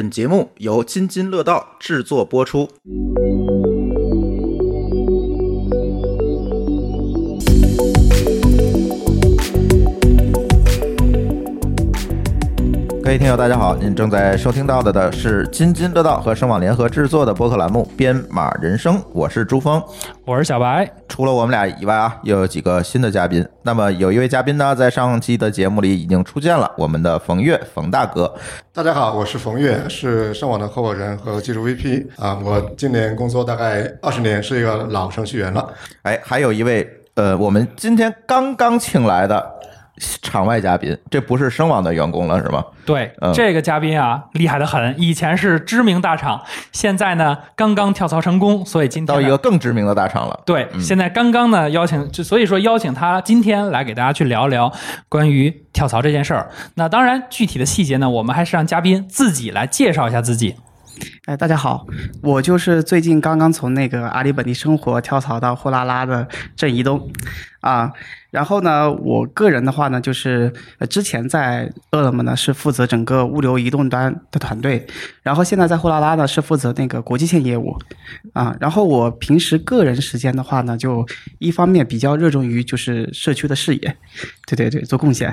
本节目由津津乐道制作播出。各位听友，大家好，您正在收听到的的是津津乐道和声网联合制作的播客栏目《编码人生》，我是朱峰。我是小白，除了我们俩以外啊，又有几个新的嘉宾。那么有一位嘉宾呢，在上期的节目里已经出现了，我们的冯岳，冯大哥。大家好，我是冯岳，是声网的合伙人和技术 VP 啊。我今年工作大概二十年，是一个老程序员了。哎，还有一位呃，我们今天刚刚请来的场外嘉宾，这不是声网的员工了是吗？对，嗯这个嘉宾啊，厉害的很。以前是知名大厂，现在呢刚刚跳槽成功，所以今天到一个更知名的大厂了。对，现在刚刚呢邀请，就所以说邀请他今天来给大家去聊聊关于跳槽这件事儿。那当然，具体的细节呢，我们还是让嘉宾自己来介绍一下自己。哎，大家好，我就是最近刚刚从那个阿里本地生活跳槽到货拉拉的郑移东，啊，然后呢，我个人的话呢，就是呃之前在饿了么呢是负责整个物流移动端的团队，然后现在在货拉拉呢是负责那个国际线业务，啊，然后我平时个人时间的话呢，就一方面比较热衷于就是社区的事业，对对对，做贡献，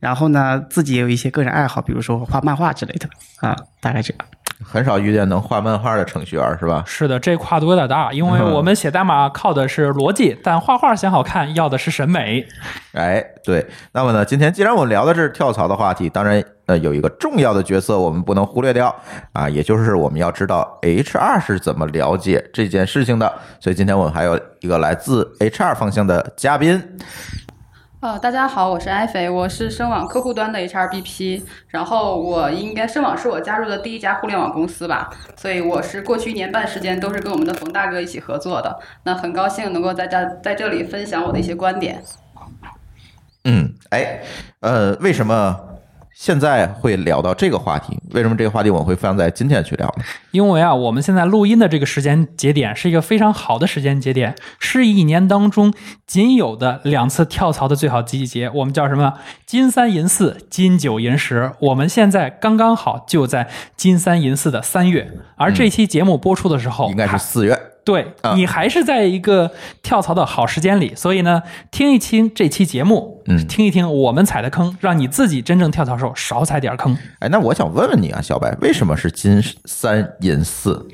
然后呢自己也有一些个人爱好，比如说画漫画之类的，啊，大概这样。很少遇见能画漫画的程序员是吧？是的，这跨度有点大，因为我们写代码靠的是逻辑，但画画想好看要的是审美。哎，对。那么呢，今天既然我们聊的是跳槽的话题，当然呃有一个重要的角色我们不能忽略掉啊，也就是我们要知道 HR 是怎么了解这件事情的。所以今天我们还有一个来自 HR 方向的嘉宾。呃，大家好，我是埃菲，我是声网客户端的 HRBP，然后我应该声网是我加入的第一家互联网公司吧，所以我是过去一年半时间都是跟我们的冯大哥一起合作的，那很高兴能够在这在这里分享我的一些观点。嗯，哎，呃，为什么现在会聊到这个话题？为什么这个话题我会放在今天去聊呢？因为啊，我们现在录音的这个时间节点是一个非常好的时间节点，是一年当中仅有的两次跳槽的最好季节。我们叫什么？金三银四，金九银十。我们现在刚刚好就在金三银四的三月，而这期节目播出的时候，应该是四月。对啊你还是在一个跳槽的好时间里，所以呢，听一听这期节目，嗯听一听我们踩的坑，让你自己真正跳槽时候少踩点坑。哎，那我想问问你啊，小白，为什么是金三银四？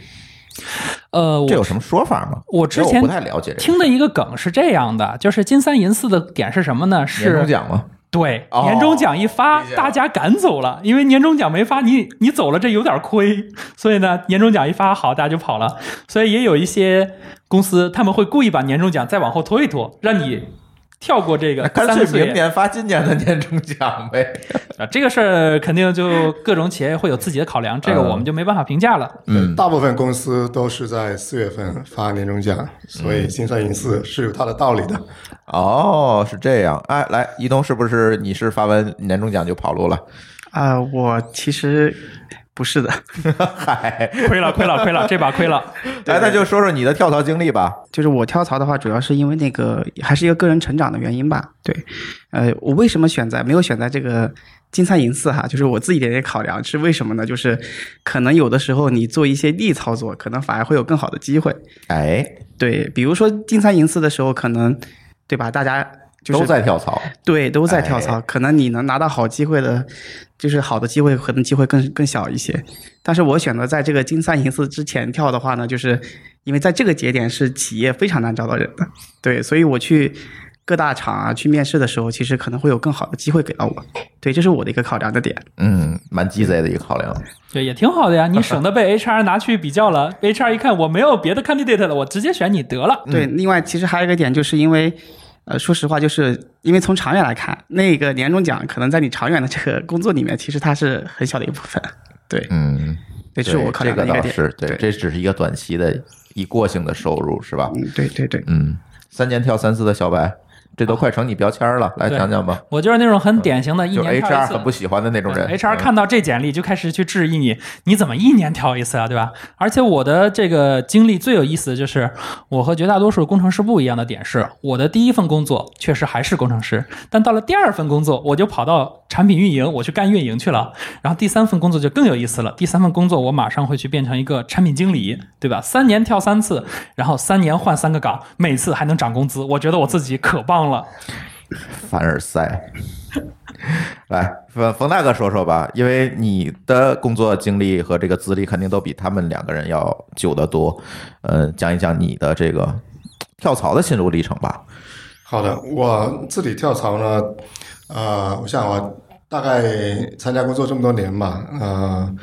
呃，这有什么说法吗？我之前不太了解听的一个梗是这样的，就是金三银四的点是什么呢？年终是奖吗？对哦年终奖一发大家赶走了，因为年终奖没发，你你走了这有点亏，所以呢，年终奖一发好，大家就跑了。所以也有一些公司他们会故意把年终奖再往后拖一拖，让你跳过这个干脆明年发今年的年终奖呗。啊。这个事儿肯定就各种企业会有自己的考量，这个嗯我们就没办法评价了。嗯，大部分公司都是在四月份发年终奖，所以金三银四是有它的道理的。哦，是这样。哎，来，移动是不是你是发完年终奖就跑路了？啊、我其实不是的，嗨，亏了，亏了，亏了，这把亏了。来，那就说说你的跳槽经历吧。就是我跳槽的话，主要是因为那个还是一个个人成长的原因吧。对，呃，我为什么选择没有选择这个金三银四哈？就是我自己的一些考量是为什么呢？就是可能有的时候你做一些逆操作，可能反而会有更好的机会。哎，对，比如说金三银四的时候，可能对吧？大家就是都在跳槽。对，都在跳槽，哎可能你能拿到好机会的，就是好的机会，可能机会更更小一些。但是我选择在这个金三银四之前跳的话呢，就是因为在这个节点是企业非常难招到人的，对，所以我去各大厂啊去面试的时候，其实可能会有更好的机会给到我。对，这是我的一个考量的点。嗯，蛮鸡贼的一个考量。对，也挺好的呀，你 省得被 HR 拿去比较了。HR 一看我没有别的 candidate 了，我直接选你得了。对，另外其实还有一个点，就是因为。呃，说实话，就是因为从长远来看，那个年终奖可能在你长远的这个工作里面，其实它是很小的一部分。对，嗯，对，这是我考虑的一点。这个倒是对，对这只是一个短期的一过性的收入，是吧？嗯，对对对，嗯，三年跳三次的小白，这都快成你标签了，来讲讲吧。我就是那种很典型的一就年跳一 HR 次很不喜欢的那种人 HR 嗯看到这简历就开始去质疑你，你怎么一年跳一次啊，对吧？而且我的这个经历最有意思的就是，我和绝大多数工程师不一样的点是，我的第一份工作确实还是工程师，但到了第二份工作，我就跑到产品运营，我去干运营去了。然后第三份工作就更有意思了，第三份工作我马上会去变成一个产品经理，对吧？三年跳三次，然后三年换三个岗，每次还能涨工资，我觉得我自己可棒了。凡尔赛。来，冯冯大哥说说吧，因为你的工作经历和这个资历肯定都比他们两个人要久得多。呃，讲一讲你的这个跳槽的心路历程吧。好的，我自己跳槽呢，呃，我想我大概参加工作这么多年吧，呃，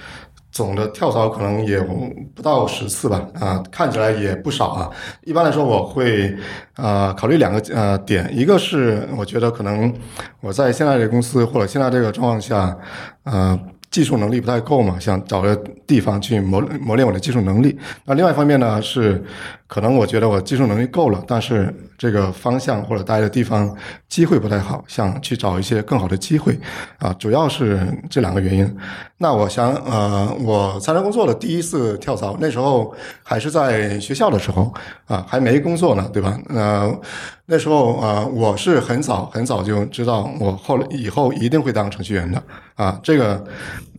总的跳槽可能也不到十次吧，啊、看起来也不少啊。一般来说，我会呃考虑两个呃点，一个是我觉得可能我在现在这个公司或者现在这个状况下，呃。技术能力不太够嘛，想找个地方去磨磨练我的技术能力。那另外一方面呢，是可能我觉得我技术能力够了，但是这个方向或者待的地方机会不太好，想去找一些更好的机会啊，主要是这两个原因。那我想，呃，我参加工作的第一次跳槽，那时候还是在学校的时候啊，还没工作呢，对吧？呃，那时候啊、呃，我是很早很早就知道我后来以后一定会当程序员的啊，这个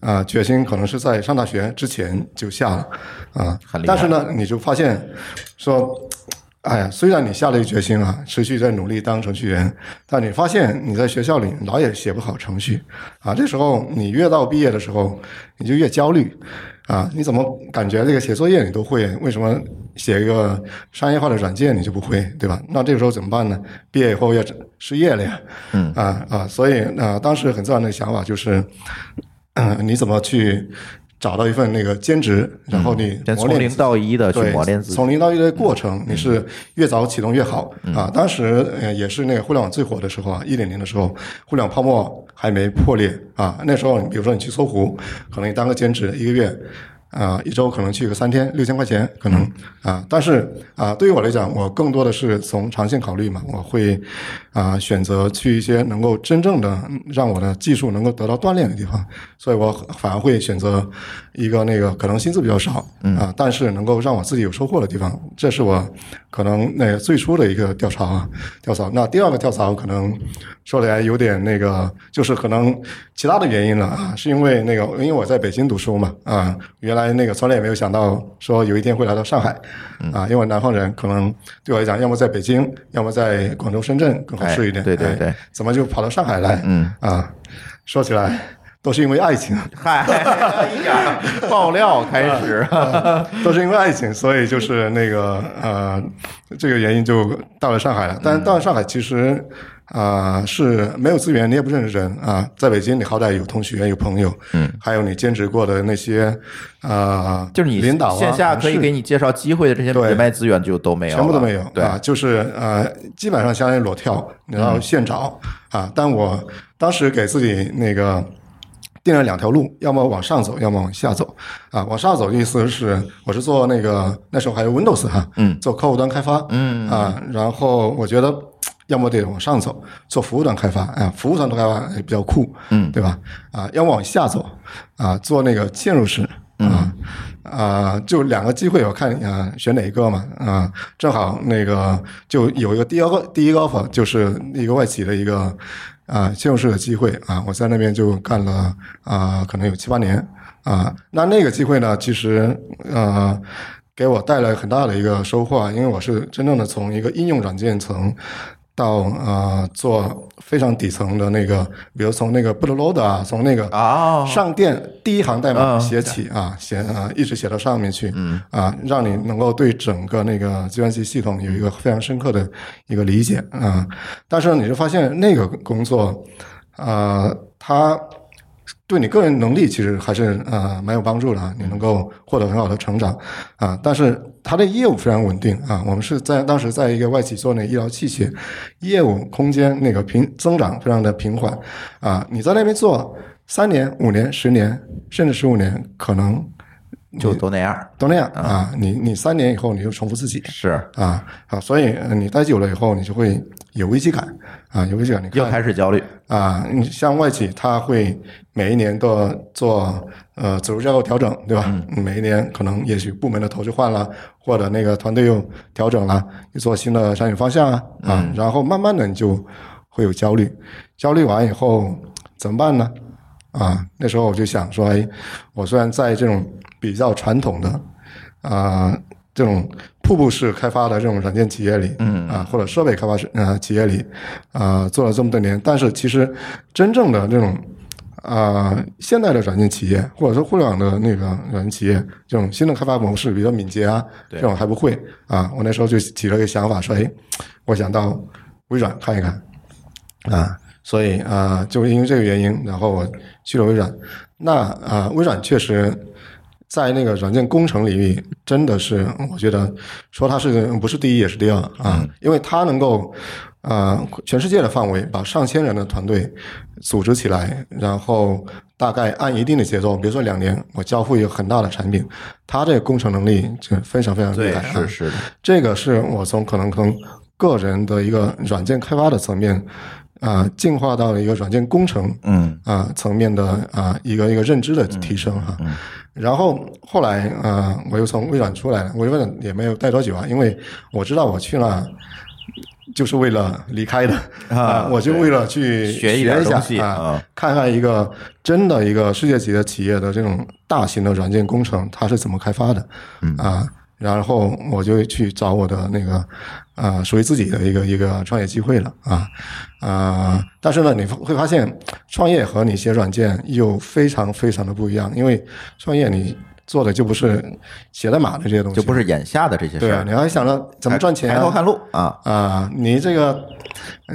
啊决心可能是在上大学之前就下了 啊但是呢，你就发现说。哎呀，虽然你下了一个决心啊，持续在努力当程序员，但你发现你在学校里老也写不好程序啊。这时候你越到毕业的时候，你就越焦虑啊。你怎么感觉这个写作业你都会，为什么写一个商业化的软件你就不会，对吧？那这个时候怎么办呢？毕业以后要失业了呀，嗯啊啊，所以啊，当时很自然的想法就是，嗯，你怎么去找到一份那个兼职，然后你从零到一的去对，磨练自己。嗯从零到一的过程，你是越早启动越好、啊。当时呃也是那个互联网最火的时候啊，一点零的时候，互联网泡沫还没破裂啊。那时候，比如说你去搜狐，可能你当个兼职一个月。啊，一周可能去个三天，六千块钱可能啊，但是啊，对于我来讲，我更多的是从长线考虑嘛，我会啊选择去一些能够真正的让我的技术能够得到锻炼的地方，所以我反而会选择一个那个可能薪资比较少啊，但是能够让我自己有收获的地方，这是我可能那个最初的一个跳槽啊，跳槽。那第二个跳槽可能说起来有点那个，就是可能其他的原因了啊，是因为那个因为我在北京读书嘛啊，原来那个从来也没有想到说有一天会来到上海啊，因为南方人可能对我来讲，要么在北京，要么在广州、深圳更合适一点。哎对对哎对怎么就跑到上海来？嗯啊，说起来都是因为爱情。嗨，一点爆料开始。都是因为爱情，所以就是那个呃，这个原因就到了上海了。但是到了上海，其实啊、呃是没有资源，你也不认识人啊。在北京，你好歹有同学、有朋友，嗯，还有你兼职过的那些啊、呃就是你领导啊、线下可以给你介绍机会的这些对人脉资源就都没有，全部都没有，对，啊，就是呃，基本上相当于裸跳，然后现找、啊。但我当时给自己那个定了两条路，要么往上走，要么往下走啊。往上走的意思是，我是做那个那时候还有 Windows 哈，嗯，做客户端开发，嗯啊，然后我觉得。要么得往上走，做服务端开发，啊，服务端开发也比较酷，嗯对吧？啊，要么往下走，啊，做那个嵌入式，啊，啊，就两个机会，我看啊，选哪一个嘛？啊，正好那个就有一个第二个第一个 offer，就是一个外企的一个啊嵌入式的机会啊，我在那边就干了啊，可能有七八年啊。那那个机会呢，其实呃。给我带来很大的一个收获啊，因为我是真正的从一个应用软件层到呃做非常底层的那个，比如从那个 bootloader 啊，从那个啊上电第一行代码嗯写起啊，写啊一直写到上面去，嗯啊，让你能够对整个那个计算机系统有一个非常深刻的一个理解啊。但是你就发现那个工作，啊，它。对你个人能力其实还是呃蛮有帮助的啊，你能够获得很好的成长啊。但是它的业务非常稳定啊，我们是在当时在一个外企做那医疗器械，业务空间那个平增长非常的平缓啊。你在那边做三年、五年、十年，甚至十五年，可能就都那样。都那样啊。你你三年以后你就重复自己，是，啊啊，所以呃你待久了以后，你就会有危机感啊，有危机感。你又开始焦虑，啊，你像外企，它会每一年都做呃组织架构调整，对吧？嗯每一年可能也许部门的头就换了，或者那个团队又调整了，你做新的产品方向啊啊，然后慢慢的你就会有焦虑，焦虑完以后怎么办呢？啊，那时候我就想说，哎，我虽然在这种比较传统的啊这种瀑布式开发的这种软件企业里，嗯啊或者设备开发式呃企业里啊做了这么多年，但是其实真正的这种啊现代的软件企业或者说互联网的那个软件企业这种新的开发模式，比如说敏捷啊对这种还不会啊，我那时候就起了一个想法说，哎，我想到微软看一看啊。所以啊、就因为这个原因，然后我去了微软。那啊、微软确实在那个软件工程领域，真的是我觉得说它是不是第一也是第二啊，因为它能够啊、全世界的范围把上千人的团队组织起来，然后大概按一定的节奏，比如说两年我交付一个很大的产品，它这个工程能力就非常非常厉害，啊。是是的，这个是我从可能从个人的一个软件开发的层面啊、进化到了一个软件工程嗯啊、层面的啊、一个一个认知的提升哈。然后后来啊、我又从微软出来了，微软也没有待多久啊，因为我知道我去了。就是为了离开的啊我就为了去学一下啊，看看一个真的一个世界级的企业的这种大型的软件工程，它是怎么开发的，嗯啊，然后我就去找我的那个啊属于自己的一个一个创业机会了啊啊，但是呢，你会发现创业和你写软件又非常非常的不一样，因为创业你做的就不是写代码的这些东西，就不是眼下的这些事儿，你还想着怎么赚钱啊抬头看路啊，啊，你这个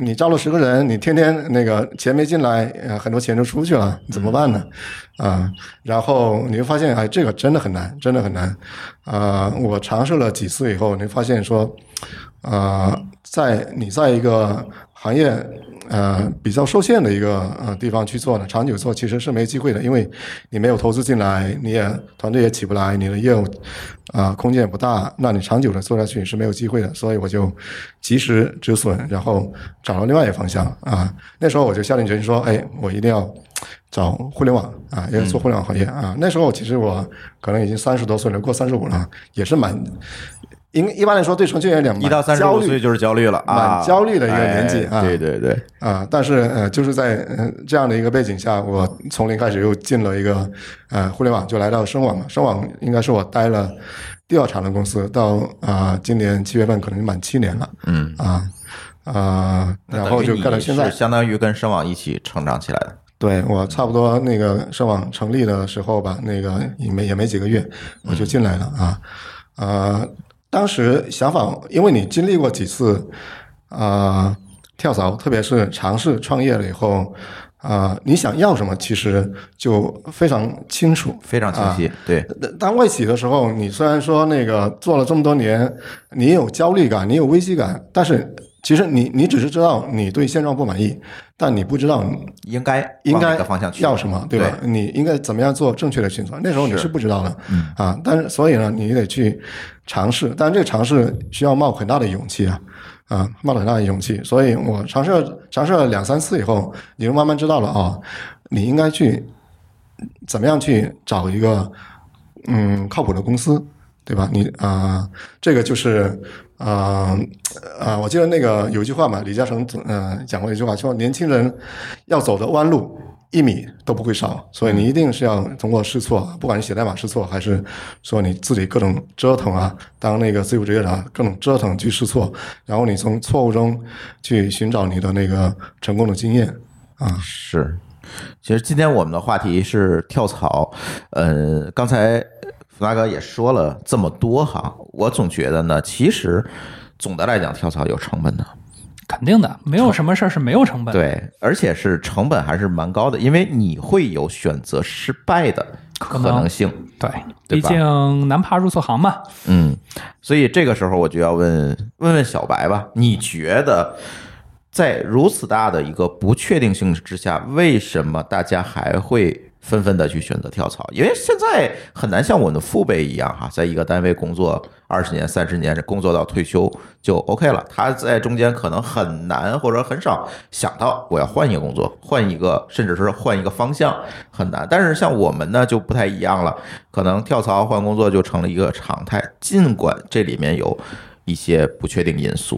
你招了十个人，你天天那个钱没进来，呃，很多钱就出去了，怎么办呢？啊，然后你会发现，哎，这个真的很难，真的很难。啊，我尝试了几次以后，你会发现说，啊，在你在一个行业呃比较受限的一个呃地方去做呢，长久做其实是没机会的，因为你没有投资进来，你也团队也起不来，你的业务啊、空间也不大，那你长久的做下去是没有机会的。所以我就及时止损，然后找了另外一个方向啊。那时候我就下定决心说，哎，我一定要找互联网啊，要做互联网行业啊。那时候其实我可能已经三十多岁了，过三十五了，也是蛮。应一般来说，对程序员来讲，一到三十五岁就是焦虑了啊，蛮焦虑的一个年纪啊。哎对对对，啊，但是呃，就是在呃这样的一个背景下，我从零开始又进了一个呃互联网，就来到声网嘛。声网应该是我待了第二长的公司，到啊、今年七月份可能满七年了嗯，啊啊，那然后就干到现在。相当于跟声网一起成长起来的，对我差不多那个声网成立的时候吧，那个也没也没几个月，我就进来了啊。啊、当时想法，因为你经历过几次啊、跳槽，特别是尝试创业了以后啊、你想要什么，其实就非常清楚。非常清晰，对，当外企的时候，你虽然说那个做了这么多年，你有焦虑感，你有危机感，但是其实你你只是知道你对现状不满意，但你不知道你应该应该方向去要什么，对吧？你应该怎么样做正确的选择？那时候你是不知道的，啊，但是所以呢，你得去尝试，但这个尝试需要冒很大的勇气啊，啊，冒了很大的勇气。所以我尝试了尝试了两三次以后，你就慢慢知道了哦，你应该去怎么样去找一个嗯靠谱的公司，对吧？你啊、这个就是啊啊，我记得那个有一句话嘛，李嘉诚呃讲过一句话，说年轻人要走的弯路一米都不会少，所以你一定是要通过试错，不管是写代码试错，还是说你自己各种折腾啊，当那个自由职业者各种折腾去试错，然后你从错误中去寻找你的那个成功的经验啊。是，其实今天我们的话题是跳槽，呃，刚才福大哥也说了这么多哈，我总觉得呢，其实总的来讲，跳槽有成本的，肯定的，没有什么事儿是没有成本的。对，而且是成本还是蛮高的，因为你会有选择失败的可能性。对，毕竟难爬入错行嘛。嗯，所以这个时候我就要问问问小白吧，你觉得在如此大的一个不确定性之下，为什么大家还会纷纷的去选择跳槽，因为现在很难像我们的父辈一样哈，在一个单位工作二十年、三十年，工作到退休就 OK 了。他在中间可能很难或者很少想到我要换一个工作，换一个，甚至是换一个方向，很难。但是像我们呢就不太一样了，可能跳槽换工作就成了一个常态，尽管这里面有一些不确定因素。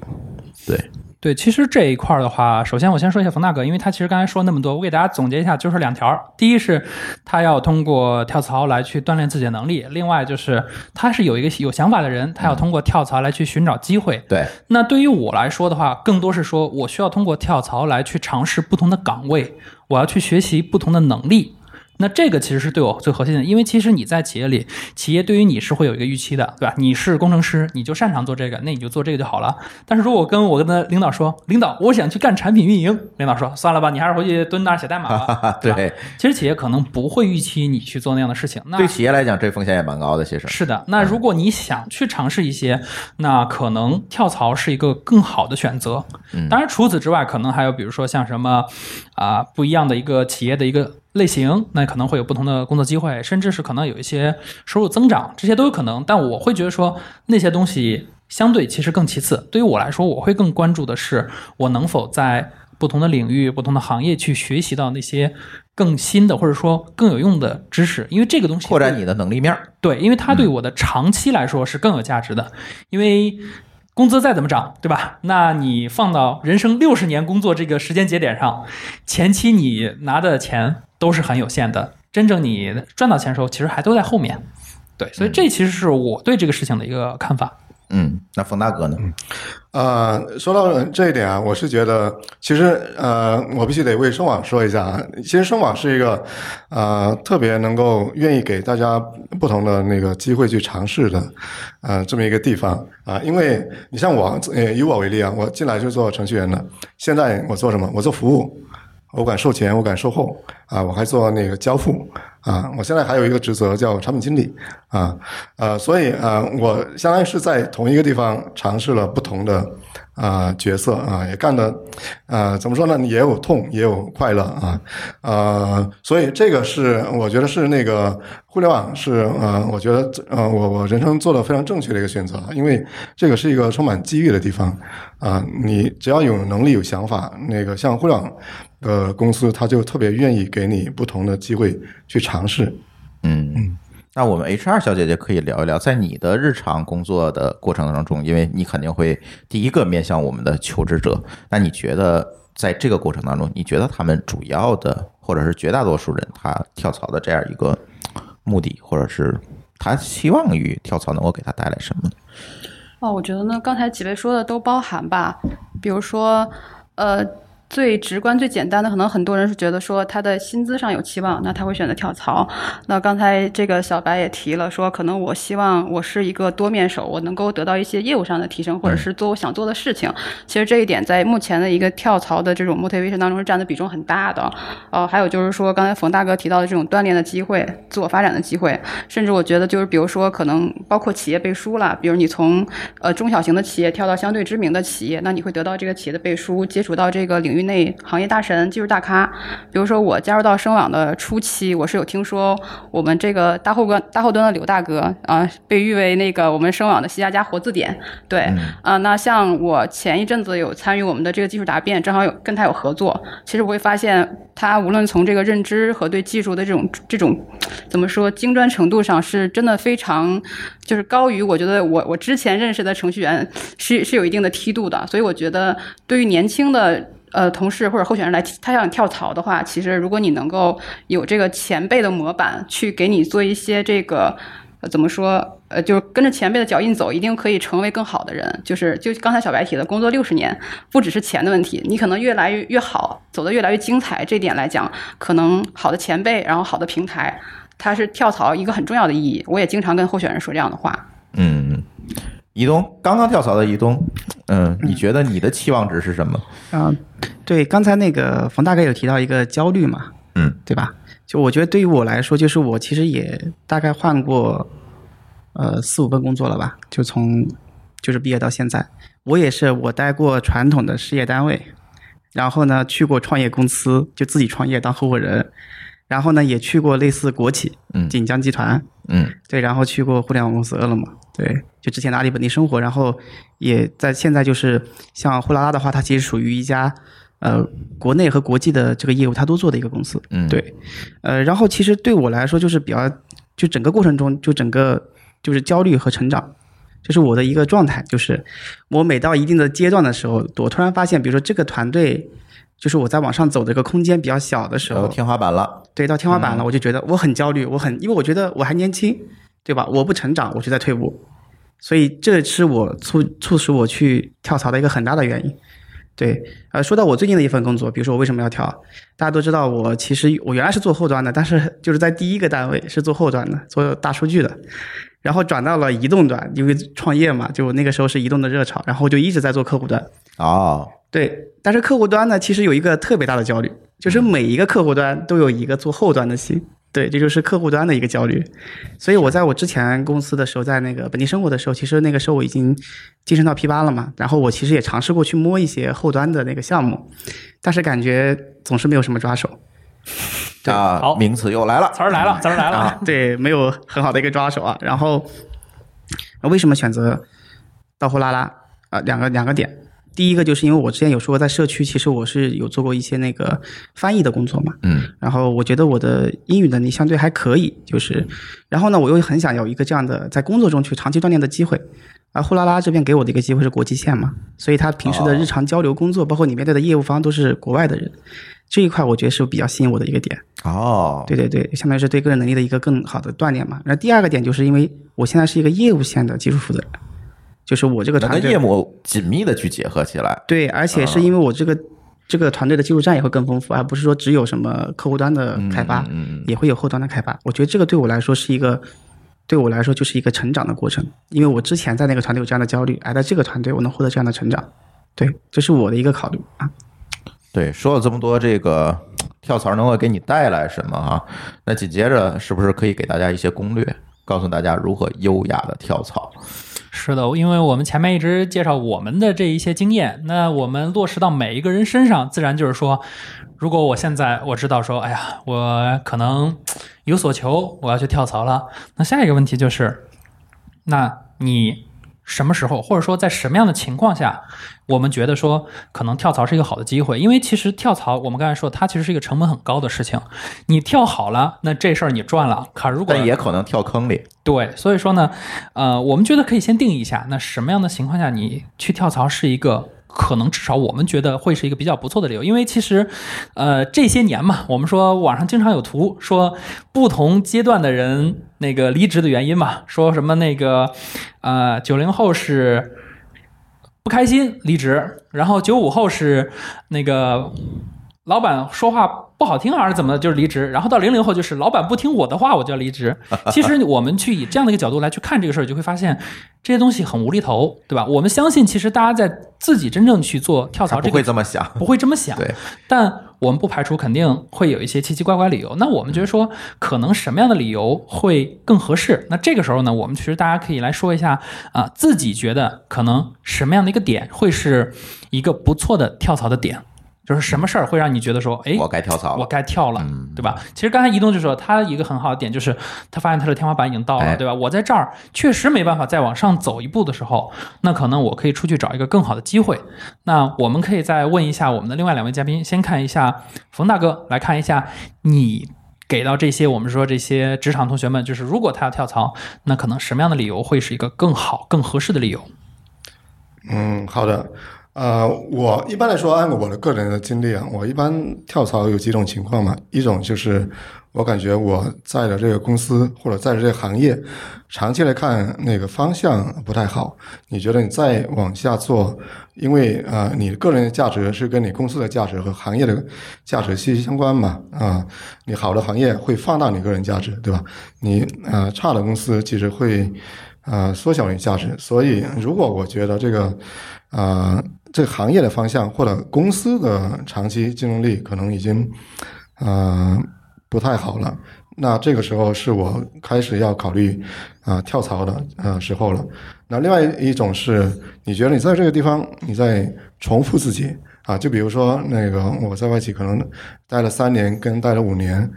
对，对，其实这一块儿的话，首先我先说一下冯大哥，因为他其实刚才说那么多，我给大家总结一下，就是两条。第一是他要通过跳槽来去锻炼自己的能力，另外就是他是有一个有想法的人，他要通过跳槽来去寻找机会。对，那对于我来说的话，更多是说我需要通过跳槽来去尝试不同的岗位，我要去学习不同的能力。那这个其实是对我最核心的，因为其实你在企业里，企业对于你是会有一个预期的，对吧？你是工程师，你就擅长做这个，那你就做这个就好了。但是如果跟我跟他领导说，领导我想去干产品运营，领导说算了吧，你还是回去蹲那儿写代码吧。对吧，对，其实企业可能不会预期你去做那样的事情。那对企业来讲，这风险也蛮高的。其实是的，那如果你想去尝试一些，那可能跳槽是一个更好的选择。嗯当然除此之外，可能还有比如说像什么啊、不一样的一个企业的一个类型，那可能会有不同的工作机会，甚至是可能有一些收入增长，这些都有可能。但我会觉得说那些东西相对其实更其次。对于我来说，我会更关注的是我能否在不同的领域、不同的行业去学习到那些更新的或者说更有用的知识，因为这个东西对扩展你的能力面儿。对，因为它对我的长期来说是更有价值的，因为工资再怎么涨，对吧？那你放到人生六十年工作这个时间节点上，前期你拿的钱都是很有限的，真正你赚到钱的时候，其实还都在后面。对，所以这其实是我对这个事情的一个看法。嗯，那冯大哥呢？呃，说到这一点啊，我是觉得，其实呃，我必须得为声网说一下啊。其实声网是一个呃特别能够愿意给大家不同的那个机会去尝试的呃这么一个地方啊。因为你像我，呃，以我为例啊，我进来就做程序员的，现在我做什么？我做服务，我管售前，我管售后啊，我还做那个交付啊。我现在还有一个职责叫产品经理啊，呃，所以啊，我相当于是在同一个地方尝试了不同的啊、角色啊，也干的呃怎么说呢？也有痛，也有快乐啊，啊，所以这个是我觉得是那个互联网是呃，我觉得呃，我我人生做的非常正确的一个选择，因为这个是一个充满机遇的地方啊、你只要有能力、有想法，那个像互联网的公司，他就特别愿意给你不同的机会去尝试。嗯嗯那我们 HR 小姐姐可以聊一聊，在你的日常工作的过程当中，因为你肯定会第一个面向我们的求职者，那你觉得在这个过程当中，你觉得他们主要的或者是绝大多数人他跳槽的这样一个目的，或者是他希望于跳槽能够给他带来什么？哦，我觉得呢，刚才几位说的都包含吧，比如说，呃。最直观、最简单的，可能很多人是觉得说他的薪资上有期望，那他会选择跳槽。那刚才这个小白也提了，说可能我希望我是一个多面手，我能够得到一些业务上的提升，或者是做我想做的事情。其实这一点在目前的一个跳槽的这种 motivation 当中是占的比重很大的。呃，还有就是说刚才冯大哥提到的这种锻炼的机会、自我发展的机会，甚至我觉得就是比如说可能包括企业背书啦，比如你从呃中小型的企业跳到相对知名的企业，那你会得到这个企业的背书，接触到这个领域内行业大神、技术大咖。比如说我加入到声网的初期，我是有听说我们这个大后端大后端的刘大哥啊、被誉为那个我们声网的西加加活字典。对，啊、那像我前一阵子有参与我们的这个技术答辩，正好有跟他有合作。其实我会发现，他无论从这个认知和对技术的这种这种怎么说精专程度上，是真的非常就是高于我觉得我我之前认识的程序员是是有一定的梯度的。所以我觉得对于年轻的。呃，同事或者候选人来，他想跳槽的话，其实如果你能够有这个前辈的模板，去给你做一些这个。呃，怎么说？呃，就是跟着前辈的脚印走，一定可以成为更好的人。就是就刚才小白提的，工作六十年，不只是钱的问题，你可能越来越越好，走得越来越精彩。这点来讲，可能好的前辈，然后好的平台，它是跳槽一个很重要的意义。我也经常跟候选人说这样的话。嗯，移东刚刚跳槽的移东，嗯，你觉得你的期望值是什么？啊、对，刚才那个冯大哥有提到一个焦虑嘛，嗯，对吧？就我觉得对于我来说，就是我其实也大概换过呃四五份工作了吧，就从就是毕业到现在，我也是我待过传统的事业单位，然后呢去过创业公司，就自己创业当合伙人，然后呢也去过类似国企，嗯。锦江集团，嗯。对，然后去过互联网公司饿了么，对，就之前的阿里本地生活，然后也在现在就是像呼啦啦的话，它其实属于一家呃国内和国际的这个业务它都做的一个公司，嗯，，对，呃，然后其实对我来说就是比较，就整个过程中就整个就是焦虑和成长，这是我的一个状态，就是我每到一定的阶段的时候，我突然发现，比如说这个团队。就是我在往上走的一个空间比较小的时候，到天花板了，对，到天花板了，我就觉得我很焦虑，我很，因为我觉得我还年轻，对吧？我不成长，我就在退步，所以这是我促促使我去跳槽的一个很大的原因。对，呃，说到我最近的一份工作，比如说我为什么要跳，大家都知道我其实我原来是做后端的，但是就是在第一个单位是做后端的，做大数据的，然后转到了移动端，因为创业嘛，就那个时候是移动的热潮，然后就一直在做客户端。哦，对，但是客户端呢，其实有一个特别大的焦虑，就是每一个客户端都有一个做后端的心。对，这就是客户端的一个焦虑。所以我在我之前公司的时候，在那个本地生活的时候，其实那个时候我已经晋升到 P 八了嘛。然后我其实也尝试过去摸一些后端的那个项目，但是感觉总是没有什么抓手。啊好，名词又来了，词儿来了，词儿来了。啊，对，没有很好的一个抓手啊。然后为什么选择到货拉拉啊？两个两个点。第一个就是因为我之前有说过，在社区其实我是有做过一些那个翻译的工作嘛，嗯。然后我觉得我的英语能力相对还可以，就是，然后呢，我又很想有一个这样的在工作中去长期锻炼的机会，而呼啦啦这边给我的一个机会是国际线嘛，所以他平时的日常交流工作，包括你面对的业务方都是国外的人，这一块我觉得是比较吸引我的一个点。哦，对对对，相当于是对个人能力的一个更好的锻炼嘛。那第二个点就是因为我现在是一个业务线的技术负责人，就是我这个团队业务紧密的去结合起来，对，而且是因为我这个、这个团队的技术栈也会更丰富，而不是说只有什么客户端的开发，嗯嗯也会有后端的开发。我觉得这个对我来说是一个。对我来说就是一个成长的过程，因为我之前在那个团队有这样的焦虑，而在这个团队我能获得这样的成长，对，这是我的一个考虑啊。对，说了这么多，这个跳槽能够给你带来什么啊？那紧接着是不是可以给大家一些攻略，告诉大家如何优雅的跳槽？是的，因为我们前面一直介绍我们的这一些经验，那我们落实到每一个人身上，自然就是说，如果我现在我知道说，哎呀，我可能有所求，我要去跳槽了，那下一个问题就是，那你什么时候，或者说在什么样的情况下，我们觉得说可能跳槽是一个好的机会？因为其实跳槽，我们刚才说，它其实是一个成本很高的事情。你跳好了，那这事儿你赚了。可如果但也可能跳坑里。对，所以说呢，呃，我们觉得可以先定义一下，那什么样的情况下你去跳槽是一个可能至少我们觉得会是一个比较不错的理由，因为其实，呃，这些年嘛，我们说网上经常有图说不同阶段的人那个离职的原因嘛，说什么那个，呃，九零后是不开心离职，然后九五后是那个老板说话不好听还是怎么的，就是离职。然后到零零后就是老板不听我的话，我就要离职。其实我们去以这样的一个角度来去看这个事儿，就会发现这些东西很无厘头，对吧？我们相信，其实大家在自己真正去做跳槽不会这么想，不会这么想，对，但我们不排除肯定会有一些奇奇怪怪理由。那我们觉得说，可能什么样的理由会更合适？那这个时候呢，我们其实大家可以来说一下啊、自己觉得可能什么样的一个点会是一个不错的跳槽的点，就是什么事儿会让你觉得说，哎，我该跳槽我。该跳了，嗯对吧？其实刚才移动就说他一个很好的点就是他发现他的天花板已经到了，哎对吧？我在这儿确实没办法再往上走一步的时候，那可能我可以出去找一个更好的机会。那我们可以再问一下我们的另外两位嘉宾，先看一下冯大哥，来看一下你。给到这些我们说这些职场同学们，就是如果他要跳槽，那可能什么样的理由会是一个更好、更合适的理由？嗯，好的。呃，我一般来说，按我的个人的经历啊，我一般跳槽有几种情况嘛。一种就是我感觉我在的这个公司或者在的这个行业，长期来看那个方向不太好。你觉得你再往下做，因为呃，你个人的价值是跟你公司的价值和行业的价值息息相关嘛。啊、你好的行业会放大你个人价值，对吧？你呃差的公司其实会呃缩小你价值。所以，如果我觉得这个呃这个行业的方向或者公司的长期竞争力可能已经呃不太好了，那这个时候是我开始要考虑啊、跳槽的呃时候了。那另外一种是，你觉得你在这个地方你在重复自己啊，就比如说那个我在外企可能待了三年跟待了五年，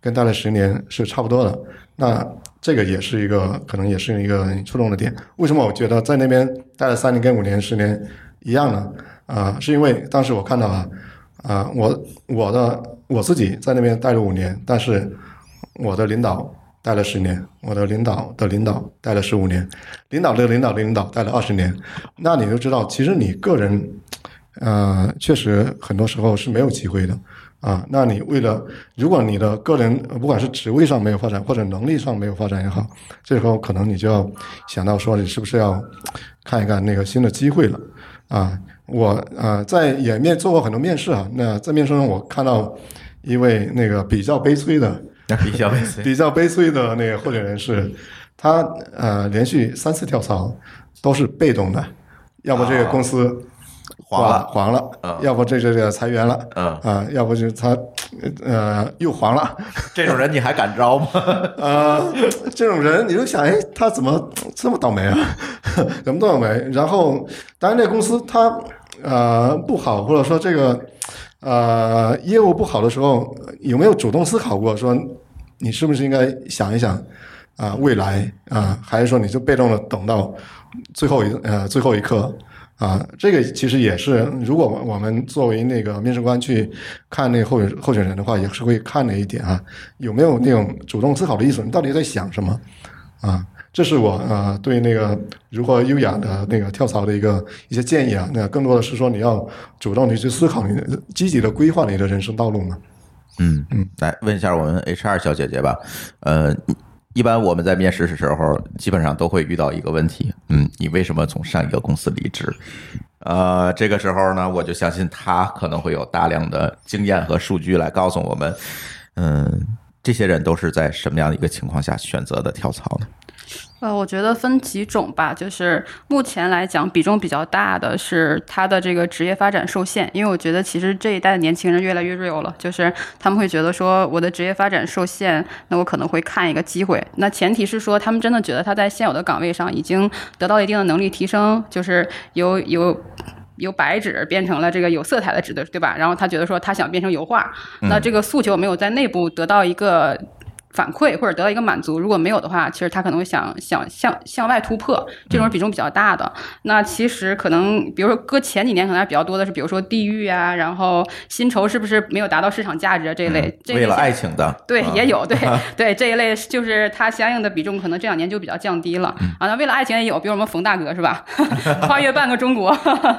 跟待了十年是差不多的。那这个也是一个可能也是一个触动的点。为什么我觉得在那边待了三年跟五年、十年一样呢？啊、是因为当时我看到啊，啊、我我的我自己在那边待了五年，但是我的领导待了十年，我的领导的领导待了十五年，领导的领导的领导待了二十年，那你就知道，其实你个人，呃，确实很多时候是没有机会的啊。那你为了，如果你的个人不管是职位上没有发展，或者能力上没有发展也好，这时候可能你就要想到说，你是不是要看一看那个新的机会了啊？我呃在也面做过很多面试啊，那在面试中我看到一位那个比较悲催的。比较悲催。比较悲催的那个候选人是，他呃连续三次跳槽都是被动的，要么这个公司黄了黄了，嗯要不这这这裁员了，嗯啊、要不就是他呃又黄了，这种人你还敢招吗？呃，这种人你就想，哎，他怎么这么倒霉啊？怎么倒霉？然后，当然，这公司他呃不好，或者说这个呃业务不好的时候，有没有主动思考过说，你是不是应该想一想啊、未来啊、还是说你就被动的等到最后一呃最后一刻？啊，这个其实也是，如果我们作为那个面试官去看那个候选候选人的话，也是会看的一点啊，有没有那种主动思考的意思？你到底在想什么？啊，这是我呃对那个如何优雅的那个跳槽的一个一些建议啊。那更多的是说你要主动的去思考你的积极的规划你的人生道路嘛。嗯嗯，来问一下我们 HR 小姐姐吧。呃，一般我们在面试的时候，基本上都会遇到一个问题，嗯，你为什么从上一个公司离职？呃，这个时候呢，我就相信他可能会有大量的经验和数据来告诉我们，嗯，这些人都是在什么样的一个情况下选择的跳槽呢？呃，我觉得分几种吧，就是目前来讲比重比较大的是他的这个职业发展受限，因为我觉得其实这一代的年轻人越来越 real 了，就是他们会觉得说我的职业发展受限，那我可能会看一个机会，那前提是说他们真的觉得他在现有的岗位上已经得到一定的能力提升，就是有有。由白纸变成了这个有色彩的纸的，对吧？然后他觉得说他想变成油画，那这个诉求没有在内部得到一个反馈或者得到一个满足，如果没有的话，其实他可能会想想向向外突破，这种比重比较大的。那其实可能，比如说搁前几年可能还比较多的是，比如说地域啊，然后薪酬是不是没有达到市场价值啊这一类，这一类为了爱情的，对，啊也有对对这一类，就是它相应的比重可能这两年就比较降低了啊。那为了爱情也有，比如我们冯大哥是吧？跨越半个中国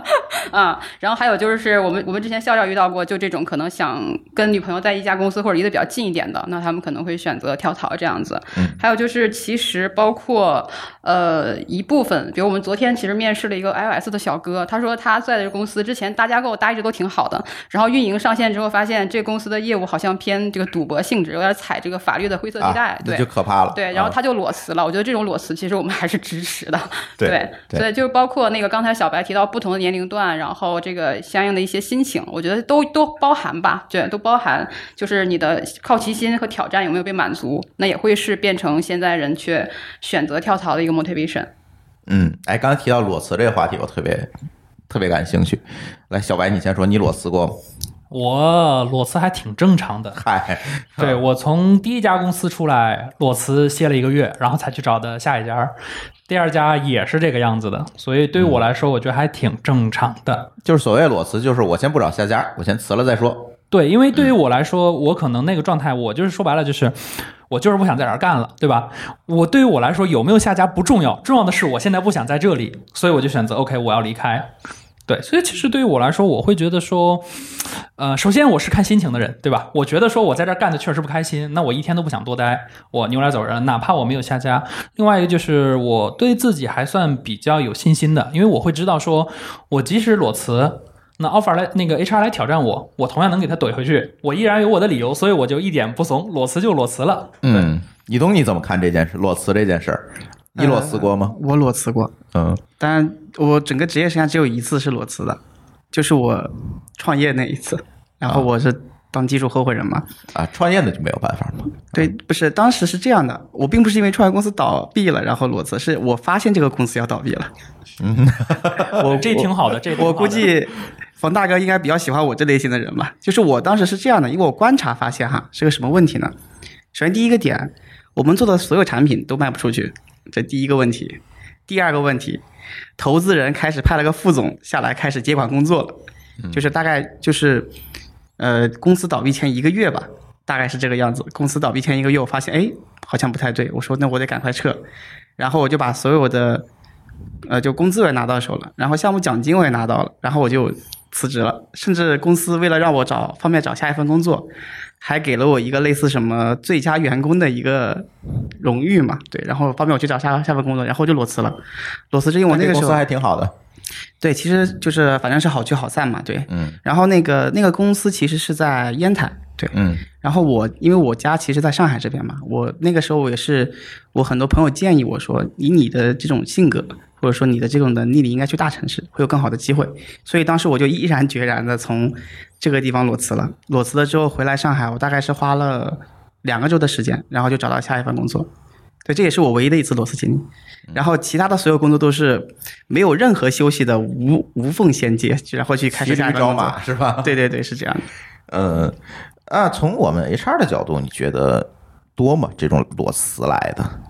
啊。然后还有就是我们我们之前校校遇到过，就这种可能想跟女朋友在一家公司或者离得比较近一点的，那他们可能会选择跳槽这样子。还有就是其实包括呃一部分，比如我们昨天其实面试了一个 iOS 的小哥，他说他在这个公司之前大架构搭一直都挺好的，然后运营上线之后发现这公司的业务好像偏这个赌博性质，有点踩这个法律的灰色地带，啊，对就。可怕了。对，然后啊他就裸辞了。我觉得这种裸辞其实我们还是支持的。对对，对所以就是包括那个刚才小白提到不同的年龄段，然后这个相应的一些心情，我觉得都都包含吧，对，都包含。就是你的好奇心和挑战有没有被满足，那也会是变成现在人却选择跳槽的一个 motivation。嗯，哎，刚才提到裸辞这个话题，我特别特别感兴趣。来，小白，你先说，你裸辞过吗？我裸辞还挺正常的。嗨，对我从第一家公司出来裸辞歇了一个月，然后才去找的下一家，第二家也是这个样子的，所以对于我来说，我觉得还挺正常的。就是所谓裸辞，就是我先不找下家，我先辞了再说。对，因为对于我来说，我可能那个状态，我就是说白了，就是我就是不想在这儿干了，对吧？我对于我来说，有没有下家不重要，重要的是我现在不想在这里，所以我就选择 OK，我要离开。对，所以其实对于我来说，我会觉得说，呃，首先我是看心情的人，对吧？我觉得说我在这儿干的确实不开心，那我一天都不想多待，我牛来走人，哪怕我没有下家。另外一个就是我对自己还算比较有信心的，因为我会知道说，我即使裸辞。那 offer 来那个 HR 来挑战我，我同样能给他怼回去，我依然有我的理由，所以我就一点不怂，裸辞就裸辞了。嗯，以东你怎么看这件事？裸辞这件事儿，你裸辞过吗？我裸辞过，嗯但我整个职业生涯只有一次是裸辞的，就是我创业那一次，然后我是当技术合伙人嘛。啊，创业的就没有办法嘛。对，不是，当时是这样的，我并不是因为创业公司倒闭了然后裸辞，是我发现这个公司要倒闭了。嗯 我这挺好的，这我估计冯大哥应该比较喜欢我这类型的人吧。就是我当时是这样的，因为我观察发现哈，是个什么问题呢？首先第一个点，我们做的所有产品都卖不出去，这第一个问题。第二个问题，投资人开始派了个副总下来开始接管工作了，就是大概就是，呃，公司倒闭前一个月吧，大概是这个样子。公司倒闭前一个月，我发现哎，好像不太对，我说那我得赶快撤，然后我就把所有的，呃，就工资我也拿到手了，然后项目奖金我也拿到了，然后我就辞职了，甚至公司为了让我找方便找下一份工作，还给了我一个类似什么最佳员工的一个荣誉嘛，对，然后方便我去找下下份工作，然后我就裸辞了。裸辞是因为我那个时候公司还挺好的，对，其实就是反正是好聚好散嘛，对。嗯然后那个那个公司其实是在烟台，对。嗯然后我因为我家其实在上海这边嘛，我那个时候我也是我很多朋友建议我说，以你的这种性格或者说你的这种能力，你应该去大城市，会有更好的机会。所以当时我就毅然决然的从这个地方裸辞了。裸辞了之后回来上海，我大概是花了两个周的时间，然后就找到下一份工作。对，这也是我唯一的一次裸辞经历。然后其他的所有工作都是没有任何休息的，无无缝衔接，然后去开始骑驴找下一份工作。马是吧？对对对，是这样的。嗯，啊，从我们 HR 的角度，你觉得多吗？这种裸辞来的，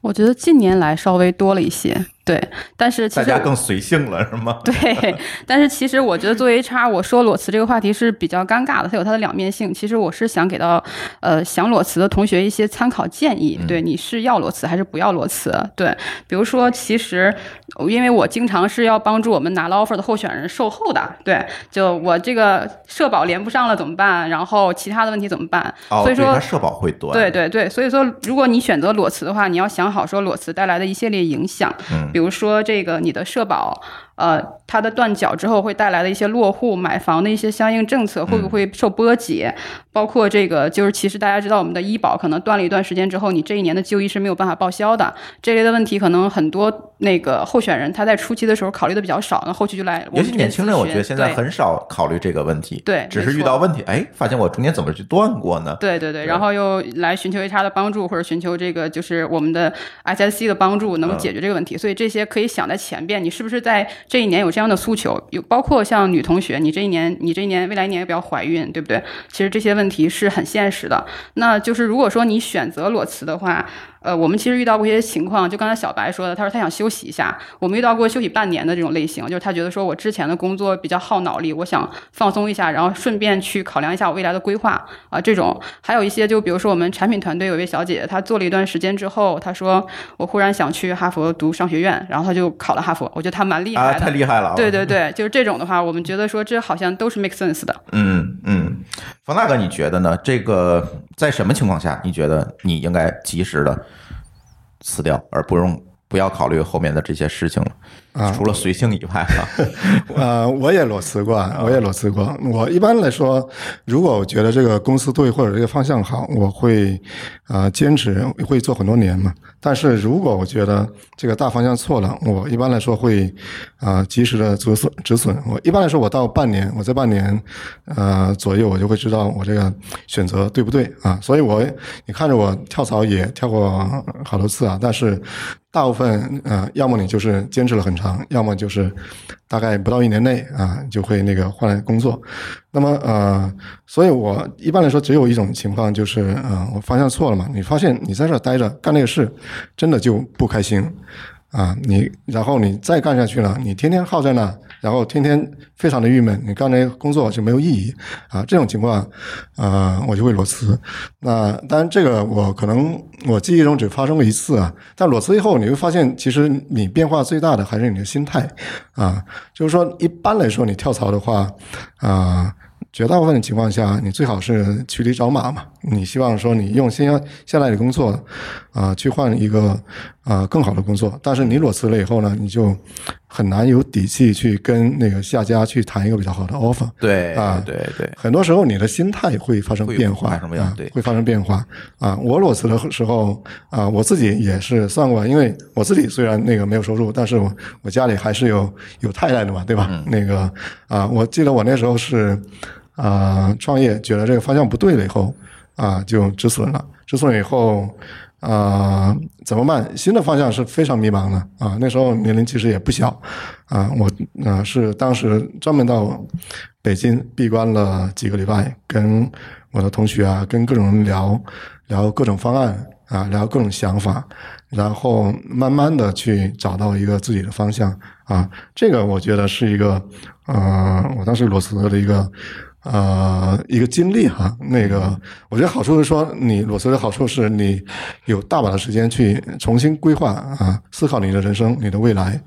我觉得近年来稍微多了一些，对，但是其实大家更随性了是吗？对，但是其实我觉得作为 HR，我说裸辞这个话题是比较尴尬的，它有它的两面性。其实我是想给到呃想裸辞的同学一些参考建议，对，你是要裸辞还是不要裸辞？对，比如说，其实因为我经常是要帮助我们拿了 offer 的候选人售后的，对，就我这个社保连不上了怎么办？然后其他的问题怎么办？哦，所以说社保会断，对对对，所以说，如果你选择裸辞的话，你要想好说裸辞带来的一系列影响，嗯比如说这个你的社保，呃，它的断缴之后会带来的一些落户买房的一些相应政策会不会受波及，包括这个就是其实大家知道我们的医保可能断了一段时间之后，你这一年的就医是没有办法报销的，这类的问题可能很多那个候选人他在初期的时候考虑的比较少，那后期就来我尤其年轻人，我觉得现在很少考虑这个问题，对只是遇到问题，哎，发现我中间怎么去断过呢？对对对，对。然后又来寻求 HR 的帮助，或者寻求这个就是我们的 SSC 的帮助，能解决这个问题。所以这些可以想在前边，你是不是在这一年有这样的诉求？有包括像女同学，你这一年，你这一年未来一年要不要怀孕，对不对？其实这些问题是很现实的。那就是如果说你选择裸辞的话，呃，我们其实遇到过一些情况，就刚才小白说的，他说他想休息一下。我们遇到过休息半年的这种类型，就是他觉得说我之前的工作比较耗脑力，我想放松一下，然后顺便去考量一下我未来的规划啊、这种还有一些，就比如说我们产品团队有一位小姐姐，她做了一段时间之后，她说我忽然想去哈佛读商学院，然后她就考了哈佛，我觉得她蛮厉啊，害的。太厉害了！对对对，就是这种的话，我们觉得说这好像都是 make sense 的。嗯嗯，冯大哥，你觉得呢？这个在什么情况下，你觉得你应该及时的辞掉，而不用不要考虑后面的这些事情了？啊除了随性以外啊，呃，我也裸辞过，我也裸辞过。我一般来说，如果我觉得这个公司对或者这个方向好，我会呃坚持，会做很多年嘛。但是如果我觉得这个大方向错了，我一般来说会啊、呃及时的止损止损。我一般来说，我到半年，我在半年呃左右，我就会知道我这个选择对不对啊。所以我你看着我跳槽也跳过好多次啊，但是大部分呃，要么你就是坚持了很长，要么就是大概不到一年内啊就会那个换工作。那么呃，所以我一般来说只有一种情况就是呃，我方向错了嘛，你发现你在这儿待着干那个事，真的就不开心啊，你然后你再干下去了，你天天耗在那，然后天天非常的郁闷，你干那工作就没有意义啊，这种情况，呃，我就会裸辞。那当然，这个我可能我记忆中只发生过一次啊，但裸辞以后，你会发现，其实你变化最大的还是你的心态啊。就是说，一般来说，你跳槽的话，啊。绝大部分的情况下，你最好是骑驴找马嘛。你希望说你用现现在的工作，啊、去换一个啊、更好的工作。但是你裸辞了以后呢，你就很难有底气去跟那个下家去谈一个比较好的 offer。对啊对对，很多时候你的心态会发生变化，啊会发生变化啊。我裸辞的时候啊，我自己也是算过，因为我自己虽然那个没有收入，但是我我家里还是有有太太的嘛，对吧？嗯那个啊，我记得我那时候是啊创业，觉得这个方向不对了以后啊，就止损了。止损以后。啊、怎么办？新的方向是非常迷茫的啊。那时候年龄其实也不小啊，我啊、是当时专门到北京闭关了几个礼拜，跟我的同学啊，跟各种人聊聊各种方案啊，聊各种想法，然后慢慢的去找到一个自己的方向啊。这个我觉得是一个呃，我当时裸辞的一个。呃，一个经历哈，那个我觉得好处是说，你裸辞的好处是你有大把的时间去重新规划啊，思考你的人生、你的未来。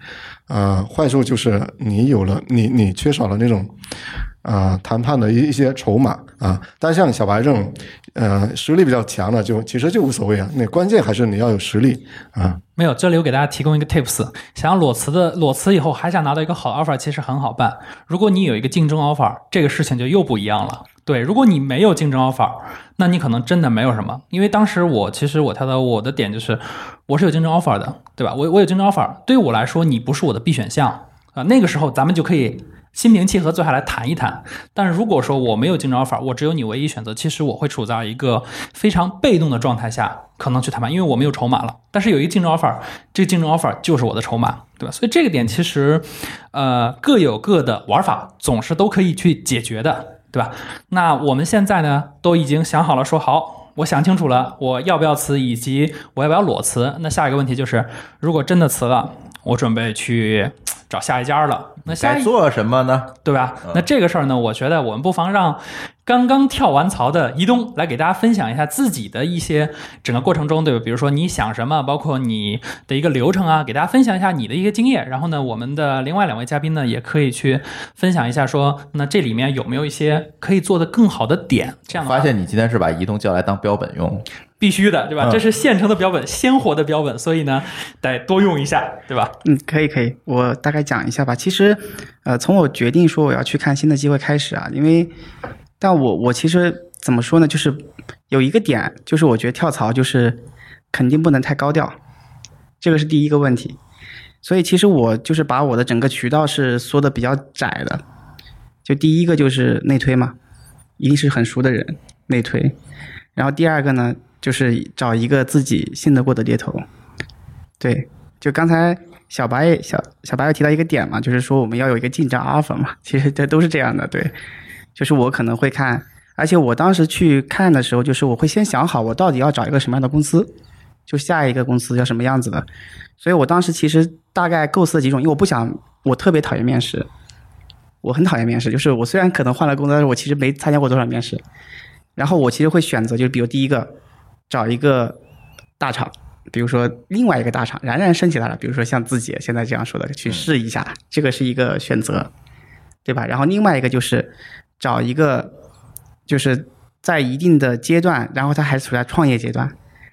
呃，坏处就是你有了你你缺少了那种啊谈判的一一些筹码啊。但像小白这种呃实力比较强的，就其实就无所谓啊。那关键还是你要有实力啊。没有，这里我给大家提供一个 tips，想要裸辞的裸辞以后还想拿到一个好 offer，其实很好办。如果你有一个竞争 offer，这个事情就又不一样了。对，如果你没有竞争 offer，那你可能真的没有什么。因为当时我其实我他的我的点就是，我是有竞争 offer 的，对吧？我我有竞争 offer，对于我来说，你不是我的 B 选项啊。那个时候咱们就可以心平气和坐下来谈一谈。但如果说我没有竞争 offer，我只有你唯一选择，其实我会处在一个非常被动的状态下，可能去谈判，因为我没有筹码了。但是有一个竞争 offer，这个竞争 offer 就是我的筹码，对吧？所以这个点其实，呃，各有各的玩法，总是都可以去解决的。对吧？那我们现在呢，都已经想好了，说好，我想清楚了，我要不要辞，以及我要不要裸辞。那下一个问题就是，如果真的辞了，我准备去找下一家了。那下一该做什么呢？对吧？那这个事儿呢，我觉得我们不妨让刚刚跳完槽的移东来给大家分享一下自己的一些整个过程中，对吧？比如说你想什么，包括你的一个流程啊，给大家分享一下你的一个经验。然后呢，我们的另外两位嘉宾呢，也可以去分享一下说，那这里面有没有一些可以做的更好的点？这样发现你今天是把移动叫来当标本用，必须的，对吧？嗯这是现成的标本，鲜活的标本，所以呢，得多用一下，对吧？嗯，可以可以，我大概讲一下吧。其实，呃，从我决定说我要去看新的机会开始啊，因为，但我我其实怎么说呢，就是有一个点，就是我觉得跳槽就是肯定不能太高调，这个是第一个问题。所以其实我就是把我的整个渠道是缩的比较窄的，就第一个就是内推嘛，一定是很熟的人内推，然后第二个呢就是找一个自己信得过的猎头，对，就刚才小白小小白又提到一个点嘛，就是说我们要有一个竞争 offer 嘛，其实这都是这样的，对，就是我可能会看，而且我当时去看的时候，就是我会先想好我到底要找一个什么样的公司，就下一个公司要什么样子的，所以我当时其实大概构思了几种，因为我不想，我特别讨厌面试，我很讨厌面试，就是我虽然可能换了工作，但是我其实没参加过多少面试，然后我其实会选择，就是比如第一个找一个大厂。比如说另外一个大厂冉冉升起来了，比如说像自己现在这样说的，去试一下，这个是一个选择，对吧？然后另外一个就是找一个，就是在一定的阶段，然后它还处在创业阶段，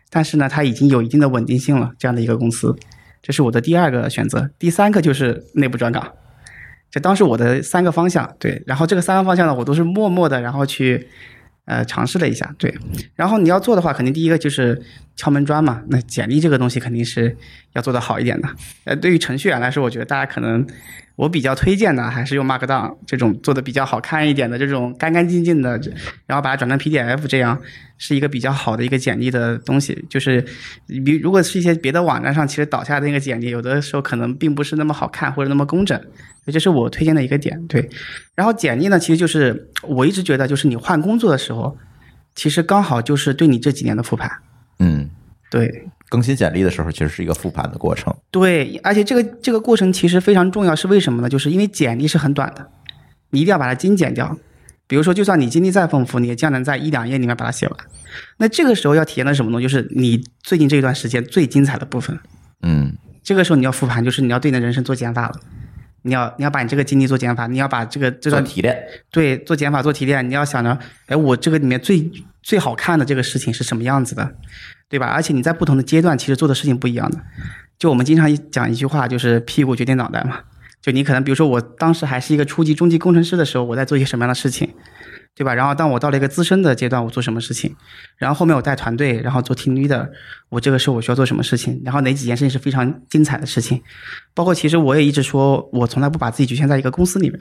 但是呢，它已经有一定的稳定性了，这样的一个公司，这是我的第二个选择。第三个就是内部转岗，这当时我的三个方向，对，然后这个三个方向呢，我都是默默的，然后去。呃，尝试了一下，对。然后你要做的话，肯定第一个就是敲门砖嘛。那简历这个东西肯定是要做的好一点的。呃，对于程序员来说，我觉得大家可能我比较推荐的还是用 Markdown 这种做的比较好看一点的这种干干净净的，然后把它转成 PDF，这样是一个比较好的一个简历的东西。就是比如果是一些别的网站上其实导下的那个简历，有的时候可能并不是那么好看或者那么工整。这是我推荐的一个点，对。然后简历呢，其实就是我一直觉得，就是你换工作的时候，其实刚好就是对你这几年的复盘。嗯，对更新简历的时候，其实是一个复盘的过程。对，而且这个这个过程其实非常重要，是为什么呢？就是因为简历是很短的，你一定要把它精简掉。比如说，就算你经历再丰富，你也将能在一两页里面把它写完。那这个时候要体验的什么东西？就是你最近这段时间最精彩的部分。嗯这个时候你要复盘，就是你要对你的人生做减法了。你要你要把你这个经历做减法，你要把这个这段提炼。对，做减法做提炼，你要想着，哎，我这个里面最最好看的这个事情是什么样子的，对吧？而且你在不同的阶段，其实做的事情不一样的。就我们经常讲一句话，就是屁股决定脑袋嘛。就你可能比如说，我当时还是一个初级、中级工程师的时候，我在做一些什么样的事情，对吧？然后当我到了一个资深的阶段，我做什么事情？然后后面我带团队，然后做 team leader，我这个时候我需要做什么事情？然后哪几件事情是非常精彩的事情？包括其实我也一直说，我从来不把自己局限在一个公司里面，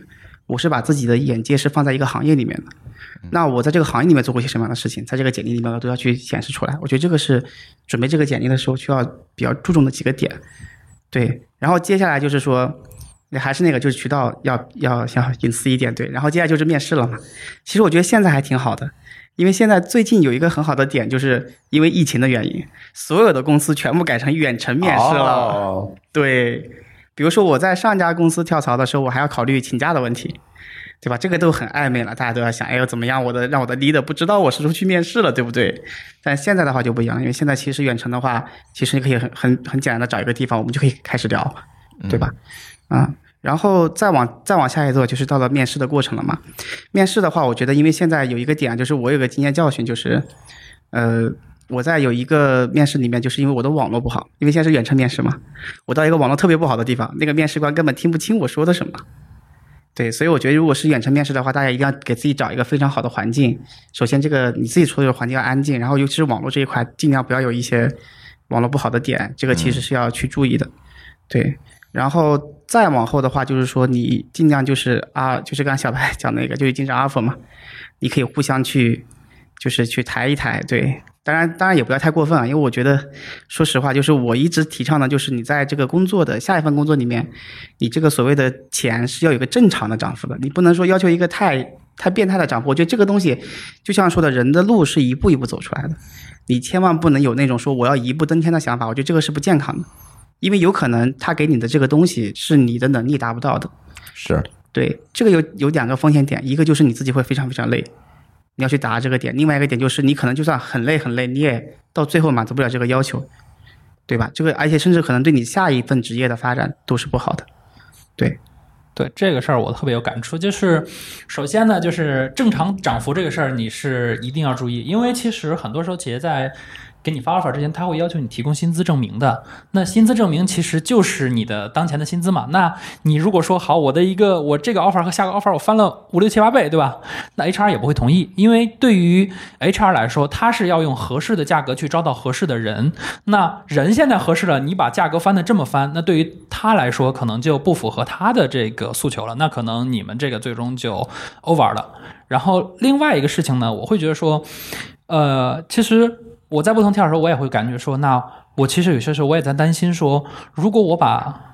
我是把自己的眼界是放在一个行业里面的。那我在这个行业里面做过一些什么样的事情，在这个简历里面我都要去显示出来。我觉得这个是准备这个简历的时候需要比较注重的几个点。对，然后接下来就是说，还是那个就是渠道要要要隐私一点，对。然后接下来就是面试了嘛。其实我觉得现在还挺好的，因为现在最近有一个很好的点，就是因为疫情的原因，所有的公司全部改成远程面试了。哦对，比如说我在上家公司跳槽的时候，我还要考虑请假的问题，对吧？这个都很暧昧了，大家都要想，哎呦怎么样？我的让我的 leader 不知道我是出去面试了，对不对？但现在的话就不一样，因为现在其实远程的话，其实你可以很很很简单的找一个地方，我们就可以开始聊，对吧？啊、然后再往再往下一座就是到了面试的过程了嘛。面试的话，我觉得因为现在有一个点，就是我有个经验教训，就是呃。我在有一个面试里面，就是因为我的网络不好，因为现在是远程面试嘛，我到一个网络特别不好的地方，那个面试官根本听不清我说的什么。对，所以我觉得如果是远程面试的话，大家一定要给自己找一个非常好的环境。首先，这个你自己处理的环境要安静，然后尤其是网络这一块，尽量不要有一些网络不好的点，这个其实是要去注意的。对，然后再往后的话，就是说你尽量就是啊，就是刚才小白 讲那个，就是经常 offer 嘛，你可以互相去，就是去抬一抬。对，当然当然也不要太过分啊，因为我觉得说实话，就是我一直提倡的，就是你在这个工作的下一份工作里面，你这个所谓的钱是要有个正常的涨幅的，你不能说要求一个太太变态的涨幅。我觉得这个东西，就像说的，人的路是一步一步走出来的，你千万不能有那种说我要一步登天的想法，我觉得这个是不健康的，因为有可能他给你的这个东西是你的能力达不到的。是对，这个有有两个风险点，一个就是你自己会非常非常累，你要去达这个点；另外一个点就是你可能就算很累很累，你也到最后满足不了这个要求，对吧？这个而且甚至可能对你下一份职业的发展都是不好的。对，对这个事儿我特别有感触，就是首先呢，就是正常涨幅这个事儿你是一定要注意，因为其实很多时候企业在给你发 offer 之前，他会要求你提供薪资证明的。那薪资证明其实就是你的当前的薪资嘛。那你如果说好，我的一个我这个 offer 和下个 offer 我翻了五六七八倍，对吧？那 HR 也不会同意，因为对于 HR 来说，他是要用合适的价格去招到合适的人。那人现在合适了，你把价格翻的这么翻，那对于他来说可能就不符合他的这个诉求了。那可能你们这个最终就 over 了。然后另外一个事情呢，我会觉得说，呃，其实我在不同跳的时候，我也会感觉说，那我其实有些时候我也在担心说，如果我把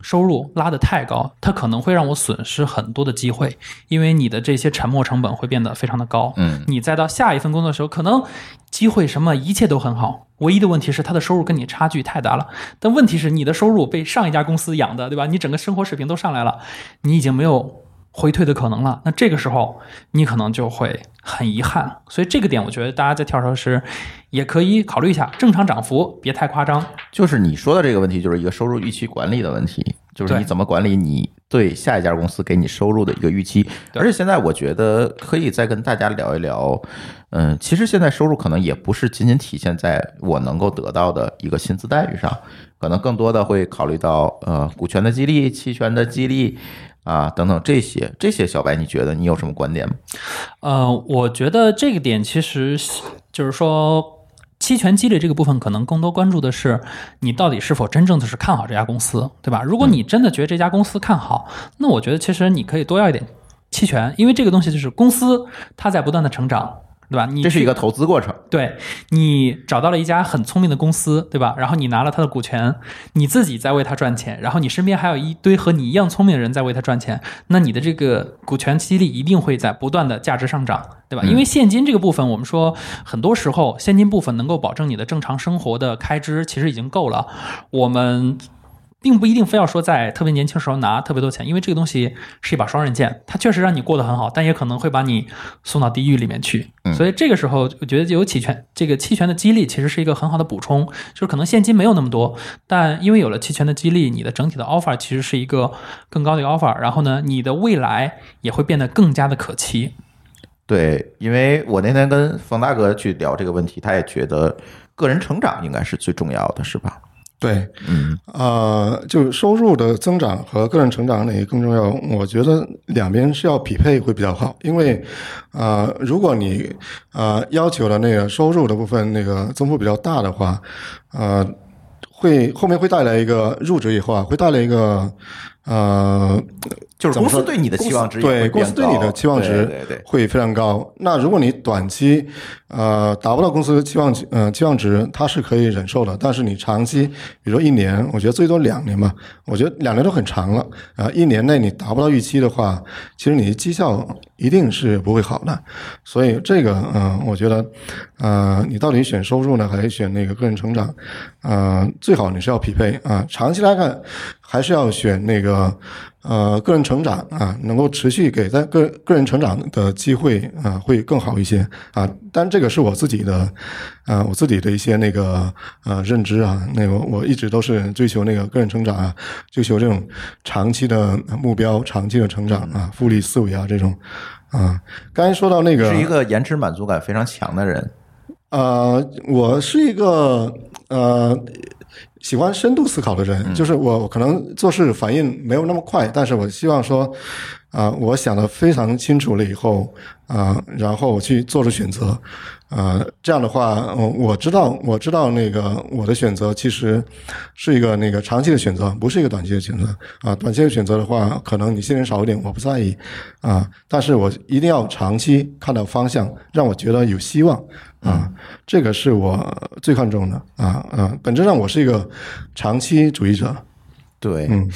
收入拉得太高，它可能会让我损失很多的机会，因为你的这些沉没成本会变得非常的高。嗯，你再到下一份工作的时候，可能机会什么一切都很好，唯一的问题是他的收入跟你差距太大了。但问题是你的收入被上一家公司养的，对吧？你整个生活水平都上来了，你已经没有回退的可能了。那这个时候你可能就会很遗憾。所以这个点，我觉得大家在跳槽时也可以考虑一下，正常涨幅别太夸张。就是你说的这个问题，就是一个收入预期管理的问题，就是你怎么管理你对下一家公司给你收入的一个预期。而且现在我觉得可以再跟大家聊一聊，嗯，其实现在收入可能也不是仅仅体现在我能够得到的一个薪资待遇上，可能更多的会考虑到呃股权的激励、期权的激励啊等等这些。这些小白，你觉得你有什么观点吗？呃，我觉得这个点其实就是说。期权激励这个部分，可能更多关注的是你到底是否真正的是看好这家公司，对吧？如果你真的觉得这家公司看好，那我觉得其实你可以多要一点期权，因为这个东西就是公司它在不断的成长，对吧？你这是一个投资过程。对你找到了一家很聪明的公司，对吧？然后你拿了他的股权，你自己在为他赚钱，然后你身边还有一堆和你一样聪明的人在为他赚钱，那你的这个股权激励一定会在不断的价值上涨，对吧？嗯因为现金这个部分，我们说很多时候现金部分能够保证你的正常生活的开支，其实已经够了。我们。并不一定非要说在特别年轻时候拿特别多钱，因为这个东西是一把双刃剑，它确实让你过得很好，但也可能会把你送到地狱里面去。嗯所以这个时候，我觉得有期权这个期权的激励其实是一个很好的补充，就是可能现金没有那么多，但因为有了期权的激励，你的整体的 offer 其实是一个更高的 offer，然后呢，你的未来也会变得更加的可期。对，因为我那天跟冯大哥去聊这个问题，他也觉得个人成长应该是最重要的，是吧？对，嗯呃，就收入的增长和个人成长哪个更重要？我觉得两边是要匹配会比较好，因为，呃，如果你呃要求的那个收入的部分那个增幅比较大的话，呃，会后面会带来一个入职以后啊，会带来一个呃，就是公司对你的期望值对公司对你的期望值会非常高。那如果你短期呃达不到公司的期望值呃期望值，它是可以忍受的。但是你长期，比如说一年，我觉得最多两年吧，我觉得两年都很长了啊、一年内你达不到预期的话，其实你的绩效一定是不会好的。所以这个，嗯、我觉得，呃，你到底选收入呢，还是选那个个人成长？呃，最好你是要匹配啊、长期来看，还是要选那个呃个人成长啊，能够持续给在个个人成长的机会啊，会更好一些啊。但这个是我自己的，啊，我自己的一些那个呃认知啊，那个我一直都是追求那个个人成长啊，追求这种长期的目标、长期的成长啊，复利思维啊这种啊。刚才说到那个是一个延迟满足感非常强的人。呃，我是一个呃喜欢深度思考的人，就是我我可能做事反应没有那么快，但是我希望说，啊、我想的非常清楚了以后，啊、然后我去做出选择，啊，这样的话，我我知道我知道那个我的选择其实是一个那个长期的选择，不是一个短期的选择啊。短期的选择的话，可能你信任少一点，我不在意啊，但是我一定要长期看到方向，让我觉得有希望啊，这个是我最看重的啊啊。本质上我是一个长期主义者，对，嗯。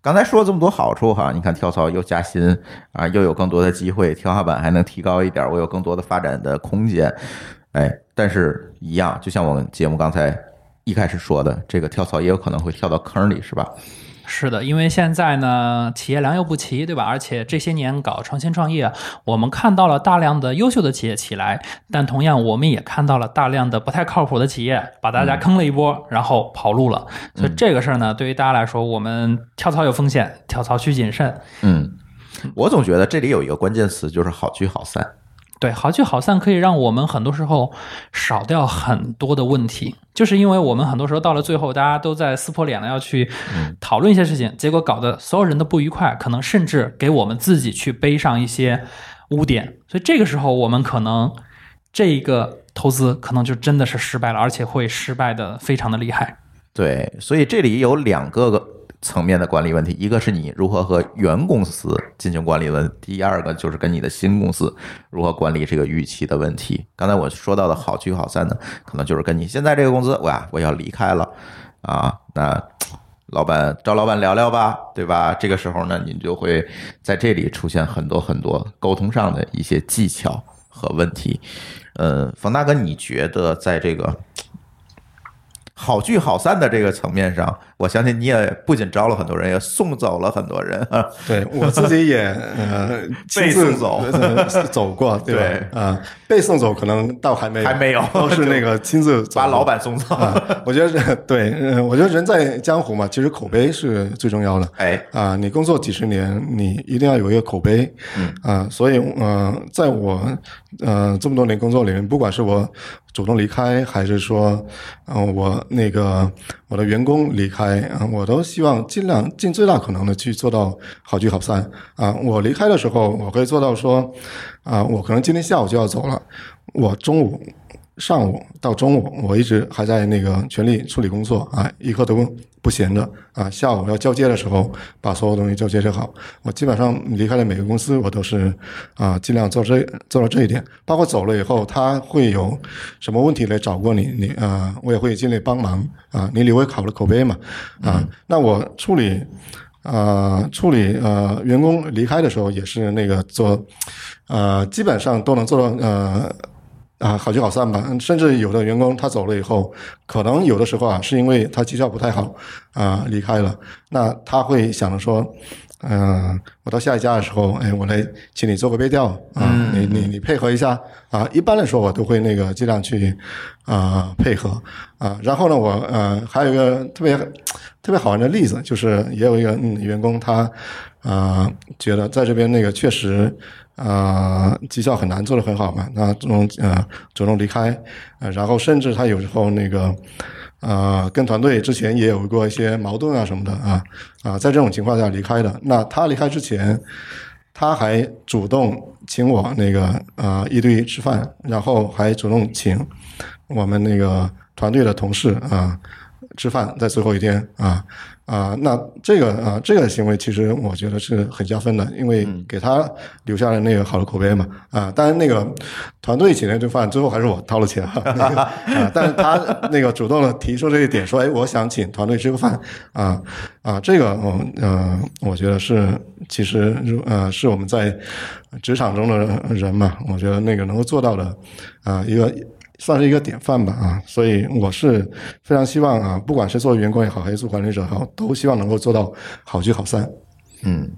刚才说了这么多好处哈，你看跳槽又加薪啊，又有更多的机会，天花板还能提高一点，我有更多的发展的空间，哎，但是一样，就像我们节目刚才一开始说的，这个跳槽也有可能会跳到坑里，是吧？是的，因为现在呢，企业良莠不齐，对吧？而且这些年搞创新创业，我们看到了大量的优秀的企业起来，但同样我们也看到了大量的不太靠谱的企业把大家坑了一波，然后跑路了。所以这个事儿呢，对于大家来说，我们跳槽有风险，跳槽需谨慎。嗯，我总觉得这里有一个关键词，就是好聚好散。对，好聚好散可以让我们很多时候少掉很多的问题，就是因为我们很多时候到了最后，大家都在撕破脸了要去讨论一些事情，结果搞得所有人都不愉快，可能甚至给我们自己去背上一些污点，所以这个时候我们可能这个投资可能就真的是失败了，而且会失败的非常的厉害。对，所以这里有两个个层面的管理问题，一个是你如何和原公司进行管理问，第二个就是跟你的新公司如何管理这个预期的问题。刚才我说到的好聚好散呢，可能就是跟你现在这个公司，哇，我要离开了啊，那老板找老板聊聊吧，对吧？这个时候呢，你就会在这里出现很多很多沟通上的一些技巧和问题。呃，冯大哥，你觉得在这个好聚好散的这个层面上，我相信你也不仅招了很多人，也送走了很多人啊。对我自己也呃 亲自被送走呃走过，对啊、被送走可能倒还没有还没有都是那个 亲自走把老板送走，啊，我觉得对，呃，我觉得人在江湖嘛，其实口碑是最重要的。哎，啊，你工作几十年，你一定要有一个口碑，嗯啊，所以呃，在我呃这么多年工作里面，不管是我主动离开，还是说，嗯、我那个我的员工离开啊、我都希望尽量尽最大可能的去做到好聚好散啊。我离开的时候，我可以做到说，啊，我可能今天下午就要走了，我中午。上午到中午，我一直还在那个全力处理工作啊，一刻都不闲着啊。下午要交接的时候，把所有东西交接接好。我基本上离开了每个公司，我都是啊，尽量做这做到这一点。包括走了以后，他会有什么问题来找过你，你啊，我也会尽力帮忙啊。你留为好的口碑嘛啊。那我处理。呃，处理呃员工离开的时候也是那个做，呃，基本上都能做到呃啊好聚好散吧。甚至有的员工他走了以后，可能有的时候啊是因为他绩效不太好啊、离开了，那他会想着说。嗯、我到下一家的时候，哎，我来请你做个背调啊，你你你配合一下啊。一般来说，我都会那个尽量去啊、配合啊。然后呢，我呃还有一个特别特别好玩的例子，就是也有一个嗯员工他啊、觉得在这边那个确实啊、绩效很难做得很好嘛，那主动呃主动离开，呃，然后甚至他有时候那个。呃，跟团队之前也有过一些矛盾啊什么的啊啊，在这种情况下离开的。那他离开之前，他还主动请我那个啊一对一吃饭，然后还主动请我们那个团队的同事啊吃饭，在最后一天啊啊，那这个啊这个行为其实我觉得是很加分的，因为给他留下了那个好的口碑嘛啊。当然那个团队请那顿饭最后还是我掏了钱哈、那 个啊，但是他那个主动的提出这一点，说哎我想请团队吃个饭啊啊，这个嗯呃我觉得是其实如呃是我们在职场中的人嘛，我觉得那个能够做到的啊一个。算是一个典范吧啊，所以我是非常希望啊，不管是做员工也好，还是做管理者也好，都希望能够做到好聚好散。嗯，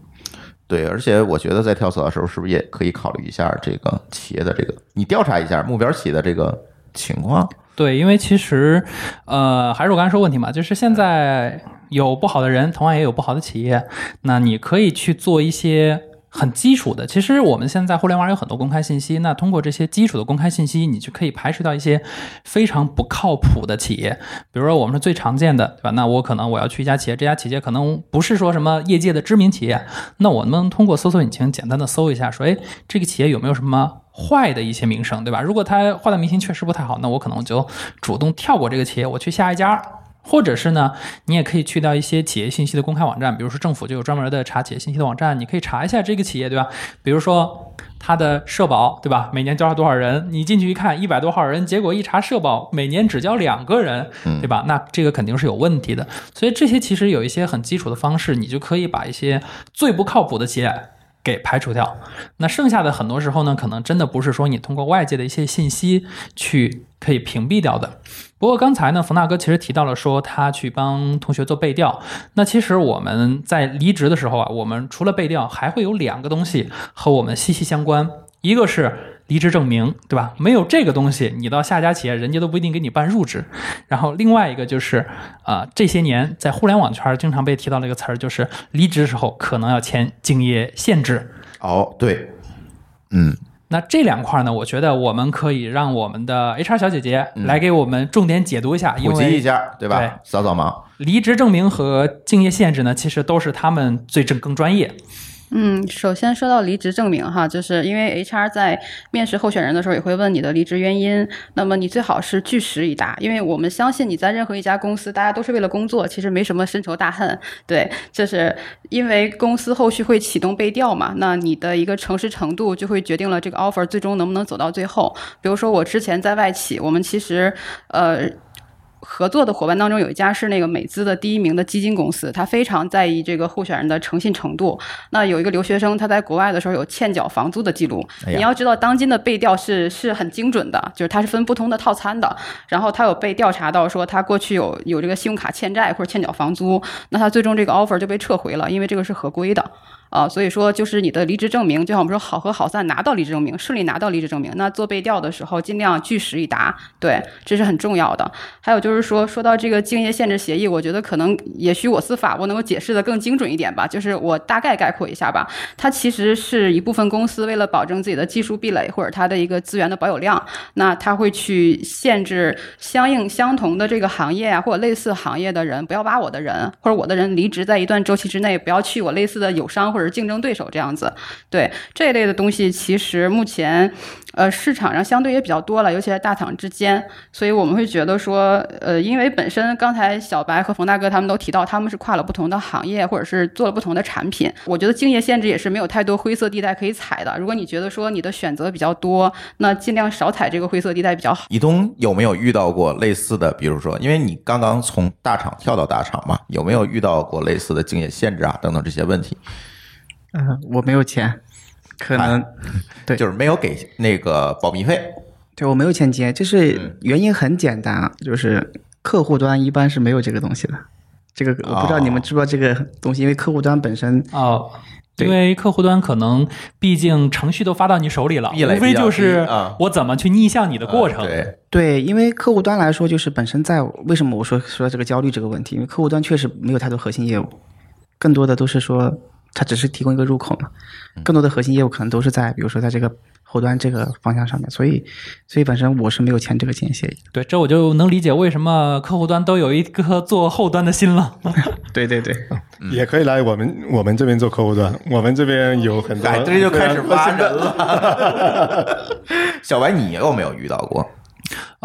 对，而且我觉得在跳槽的时候，是不是也可以考虑一下这个企业的这个，你调查一下目标企业的这个情况。对，因为其实，呃，还是我刚才说问题嘛，就是现在有不好的人，同样也有不好的企业，那你可以去做一些。很基础的，其实我们现在互联网有很多公开信息，那通过这些基础的公开信息，你就可以排除掉一些非常不靠谱的企业。比如说，我们是最常见的，对吧？那我可能我要去一家企业，这家企业可能不是说什么业界的知名企业，那我们通过搜索引擎简单的搜一下，说，哎，这个企业有没有什么坏的一些名声，对吧？如果他坏的名声确实不太好，那我可能就主动跳过这个企业，我去下一家。或者是呢，你也可以去到一些企业信息的公开网站，比如说政府就有专门的查企业信息的网站，你可以查一下这个企业，对吧？比如说它的社保，对吧？每年交了多少人？你进去一看，一百多号人，结果一查社保每年只交两个人，对吧？那这个肯定是有问题的。所以这些其实有一些很基础的方式，你就可以把一些最不靠谱的企业给排除掉。那剩下的很多时候呢，可能真的不是说你通过外界的一些信息去可以屏蔽掉的。不过刚才呢，冯大哥其实提到了说他去帮同学做背调。那其实我们在离职的时候啊，我们除了背调，还会有两个东西和我们息息相关。一个是离职证明，对吧？没有这个东西，你到下家企业，人家都不一定给你办入职。然后另外一个就是啊、这些年在互联网圈经常被提到的一个词儿，就是离职时候可能要签竞业限制。哦，对，嗯，那这两块呢，我觉得我们可以让我们的 HR 小姐姐来给我们重点解读一下，因普及一下，对吧？对扫扫盲。离职证明和竞业限制呢，其实都是他们最正更专业。嗯，首先说到离职证明哈，就是因为 HR 在面试候选人的时候也会问你的离职原因，那么你最好是据实以答，因为我们相信你在任何一家公司，大家都是为了工作，其实没什么深仇大恨。对，就是因为公司后续会启动背调嘛，那你的一个诚实程度就会决定了这个 offer 最终能不能走到最后。比如说我之前在外企，我们其实呃。合作的伙伴当中有一家是那个美资的第一名的基金公司，他非常在意这个候选人的诚信程度。那有一个留学生他在国外的时候有欠缴房租的记录，哎你要知道当今的背调是是很精准的，就是它是分不同的套餐的。然后他有被调查到说他过去有有这个信用卡欠债或者欠缴房租，那他最终这个 offer 就被撤回了，因为这个是合规的。啊，所以说就是你的离职证明，就像我们说好合好散，拿到离职证明，顺利拿到离职证明。那做背调的时候，尽量据实以答，对，这是很重要的。还有就是说，说到这个竞业限制协议，我觉得可能也许我司法部能够解释的更精准一点吧。就是我大概概括一下吧，它其实是一部分公司为了保证自己的技术壁垒或者它的一个资源的保有量，那它会去限制相应相同的这个行业啊或者类似行业的人不要挖我的人，或者我的人离职在一段周期之内不要去我类似的友商或者竞争对手这样子。对这一类的东西，其实目前呃市场上相对也比较多了，尤其在大厂之间，所以我们会觉得说，呃，因为本身刚才小白和冯大哥他们都提到，他们是跨了不同的行业，或者是做了不同的产品。我觉得竞业限制也是没有太多灰色地带可以踩的。如果你觉得说你的选择比较多，那尽量少踩这个灰色地带比较好。以东有没有遇到过类似的？比如说，因为你刚刚从大厂跳到大厂嘛，有没有遇到过类似的竞业限制啊等等这些问题？嗯、我没有钱，可能、对就是没有给那个保密费。对我没有钱接，就是嗯原因很简单啊，就是客户端一般是没有这个东西的。这个我不知道你们知不知道这个东西，因为客户端本身哦，因为客户端可能毕竟程序都发到你手里了，无非就是啊我怎么去逆向你的过程。啊对，对，因为客户端来说，就是本身在为什么我说说这个焦虑这个问题，因为客户端确实没有太多核心业务，更多的都是说它只是提供一个入口嘛，更多的核心业务可能都是在比如说在这个后端这个方向上面，所以所以本身我是没有签这个竞业协议。对，这我就能理解为什么客户端都有一颗做后端的心了。对对对，也可以来我们我们这边做客户端，我们这边有很多哎，这就开始挖人了。了。小白，你有没有遇到过？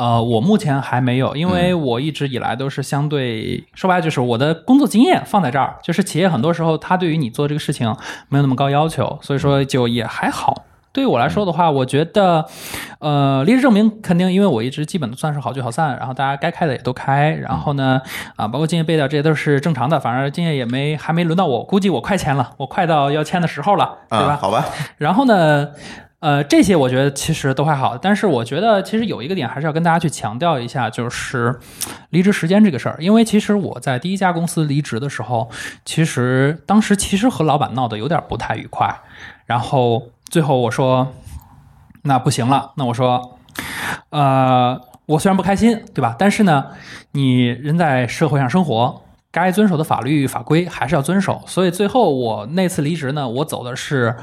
呃，我目前还没有，因为我一直以来都是相对说白了就是我的工作经验放在这儿，就是企业很多时候他对于你做这个事情没有那么高要求，所以说就也还好。对于我来说的话，我觉得，呃，离职证明肯定，因为我一直基本都算是好聚好散，然后大家该开的也都开，然后呢，啊，包括敬业背调这些都是正常的，反正敬业也没还没轮到我，估计我快签了，我快到要签的时候了，对吧？啊，好吧，然后呢，呃，这些我觉得其实都还好，但是我觉得其实有一个点还是要跟大家去强调一下，就是离职时间这个事儿。因为其实我在第一家公司离职的时候，其实当时其实和老板闹得有点不太愉快，然后最后我说，那不行了，那我说，呃，我虽然不开心，对吧？但是呢，你人在社会上生活。该遵守的法律法规还是要遵守，所以最后我那次离职呢，我走的是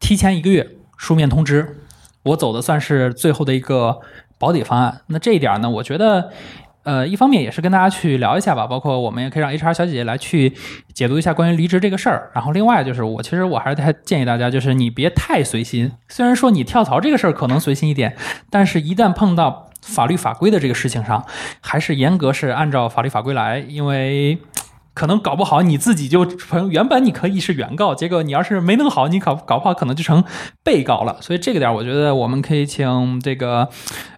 提前一个月书面通知，我走的算是最后的一个保底方案。那这一点呢，我觉得，呃，一方面也是跟大家去聊一下吧，包括我们也可以让 HR 小姐姐来去解读一下关于离职这个事儿。然后另外就是，我其实我还是太建议大家，就是你别太随心。虽然说你跳槽这个事儿可能随心一点，但是一旦碰到法律法规的这个事情上，还是严格是按照法律法规来，因为可能搞不好你自己就成原本你可以是原告，结果你要是没弄好，你搞搞不好可能就成被告了。所以这个点，我觉得我们可以请这个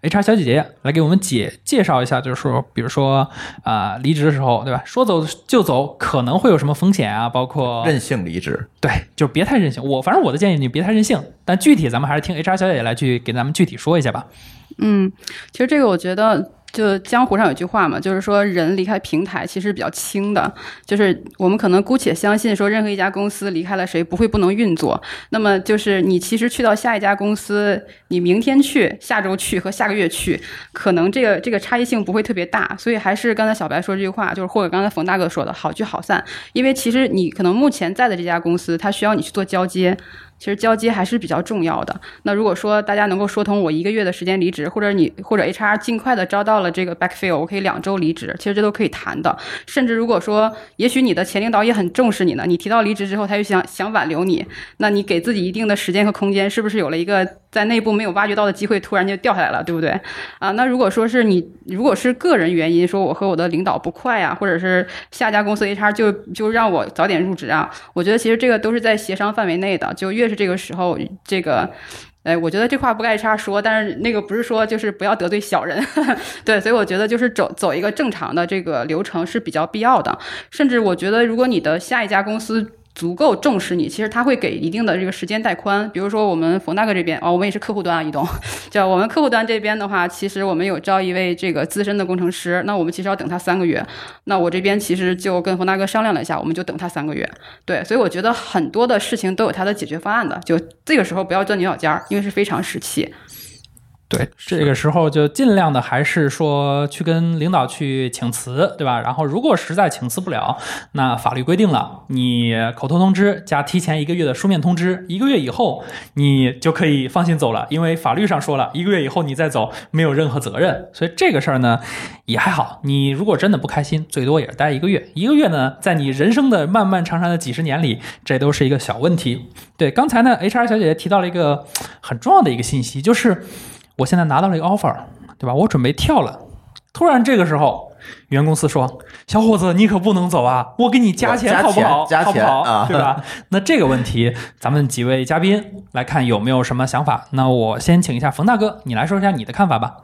HR 小姐姐来给我们解介绍一下，就是说，比如说啊、离职的时候，对吧？说走就走，可能会有什么风险啊？包括任性离职。对，就别太任性。我反正我的建议你别太任性，但具体咱们还是听 HR 小姐姐来去给咱们具体说一下吧。嗯，其实这个我觉得，就江湖上有句话嘛，就是说人离开平台其实比较轻的，就是我们可能姑且相信说，任何一家公司离开了谁不会不能运作。那么就是你其实去到下一家公司，你明天去、下周去和下个月去，可能这个这个差异性不会特别大。所以还是刚才小白说这句话，就是或者刚才冯大哥说的好聚好散，因为其实你可能目前在的这家公司，它需要你去做交接。其实交接还是比较重要的。那如果说大家能够说通我一个月的时间离职，或者你或者 HR 尽快的招到了这个 backfill，我可以两周离职，其实这都可以谈的。甚至如果说，也许你的前领导也很重视你呢，你提到离职之后，他又想想挽留你，那你给自己一定的时间和空间，是不是有了一个在内部没有挖掘到的机会，突然就掉下来了，对不对？啊，那如果说是你，如果是个人原因，说我和我的领导不快呀、或者是下家公司 HR 就就让我早点入职啊，我觉得其实这个都是在协商范围内的，就越是这个时候，这个。哎，我觉得这话不该 HR 说，但是那个不是说就是不要得罪小人，对，所以我觉得就是走走一个正常的这个流程是比较必要的。甚至我觉得，如果你的下一家公司足够重视你，其实他会给一定的这个时间带宽。比如说我们冯大哥这边，哦，我们也是客户端啊，移动，就我们客户端这边的话，其实我们有招一位这个资深的工程师，那我们其实要等他三个月。那我这边其实就跟冯大哥商量了一下，我们就等他三个月。对，所以我觉得很多的事情都有他的解决方案的，就这个时候不要钻牛角尖儿，因为是非常时期。对，这个时候就尽量的还是说去跟领导去请辞，对吧？然后如果实在请辞不了，那法律规定了，你口头通知加提前一个月的书面通知，一个月以后你就可以放心走了，因为法律上说了一个月以后你再走没有任何责任，所以这个事儿呢也还好。你如果真的不开心，最多也是待一个月，一个月呢，在你人生的漫漫长长的几十年里，这都是一个小问题。对，刚才呢，HR 小姐姐提到了一个很重要的一个信息，就是。我现在拿到了一个 offer，对吧？我准备跳了。突然这个时候，原公司说：“小伙子，你可不能走啊！我给你加钱，好不好？加钱好不好？啊对吧？”那这个问题，咱们几位嘉宾来看有没有什么想法？那我先请一下冯大哥，你来说一下你的看法吧。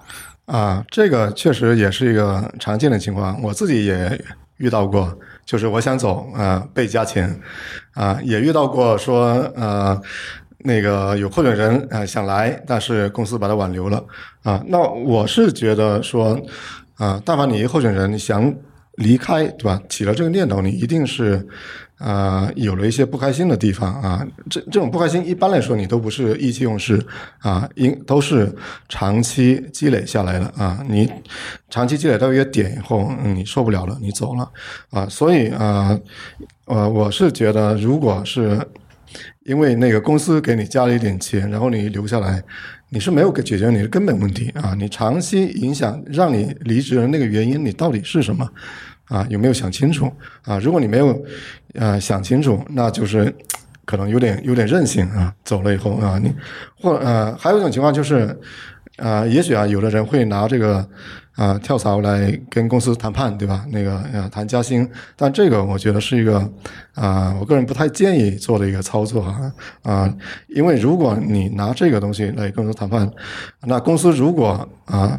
啊，这个确实也是一个常见的情况，我自己也遇到过，就是我想走，呃，被加钱，啊，也遇到过说，呃，那个有候选人呃想来，但是公司把他挽留了，啊，那我是觉得说，啊，但凡你一候选人想离开，对吧？起了这个念头，你一定是。呃，有了一些不开心的地方啊，这这种不开心一般来说你都不是意气用事啊，应都是长期积累下来的啊。你长期积累到一个点以后，你受不了了，你走了啊。所以啊，呃，我是觉得，如果是因为那个公司给你加了一点钱，然后你留下来，你是没有解决你的根本问题啊。你长期影响让你离职的那个原因，你到底是什么？啊，有没有想清楚啊？如果你没有啊想清楚，那就是可能有点有点任性啊。走了以后啊，你或呃还有一种情况就是，啊、也许啊，有的人会拿这个啊、跳槽来跟公司谈判，对吧？那个呃谈加薪，但这个我觉得是一个啊、我个人不太建议做的一个操作啊啊、因为如果你拿这个东西来跟公司谈判，那公司如果啊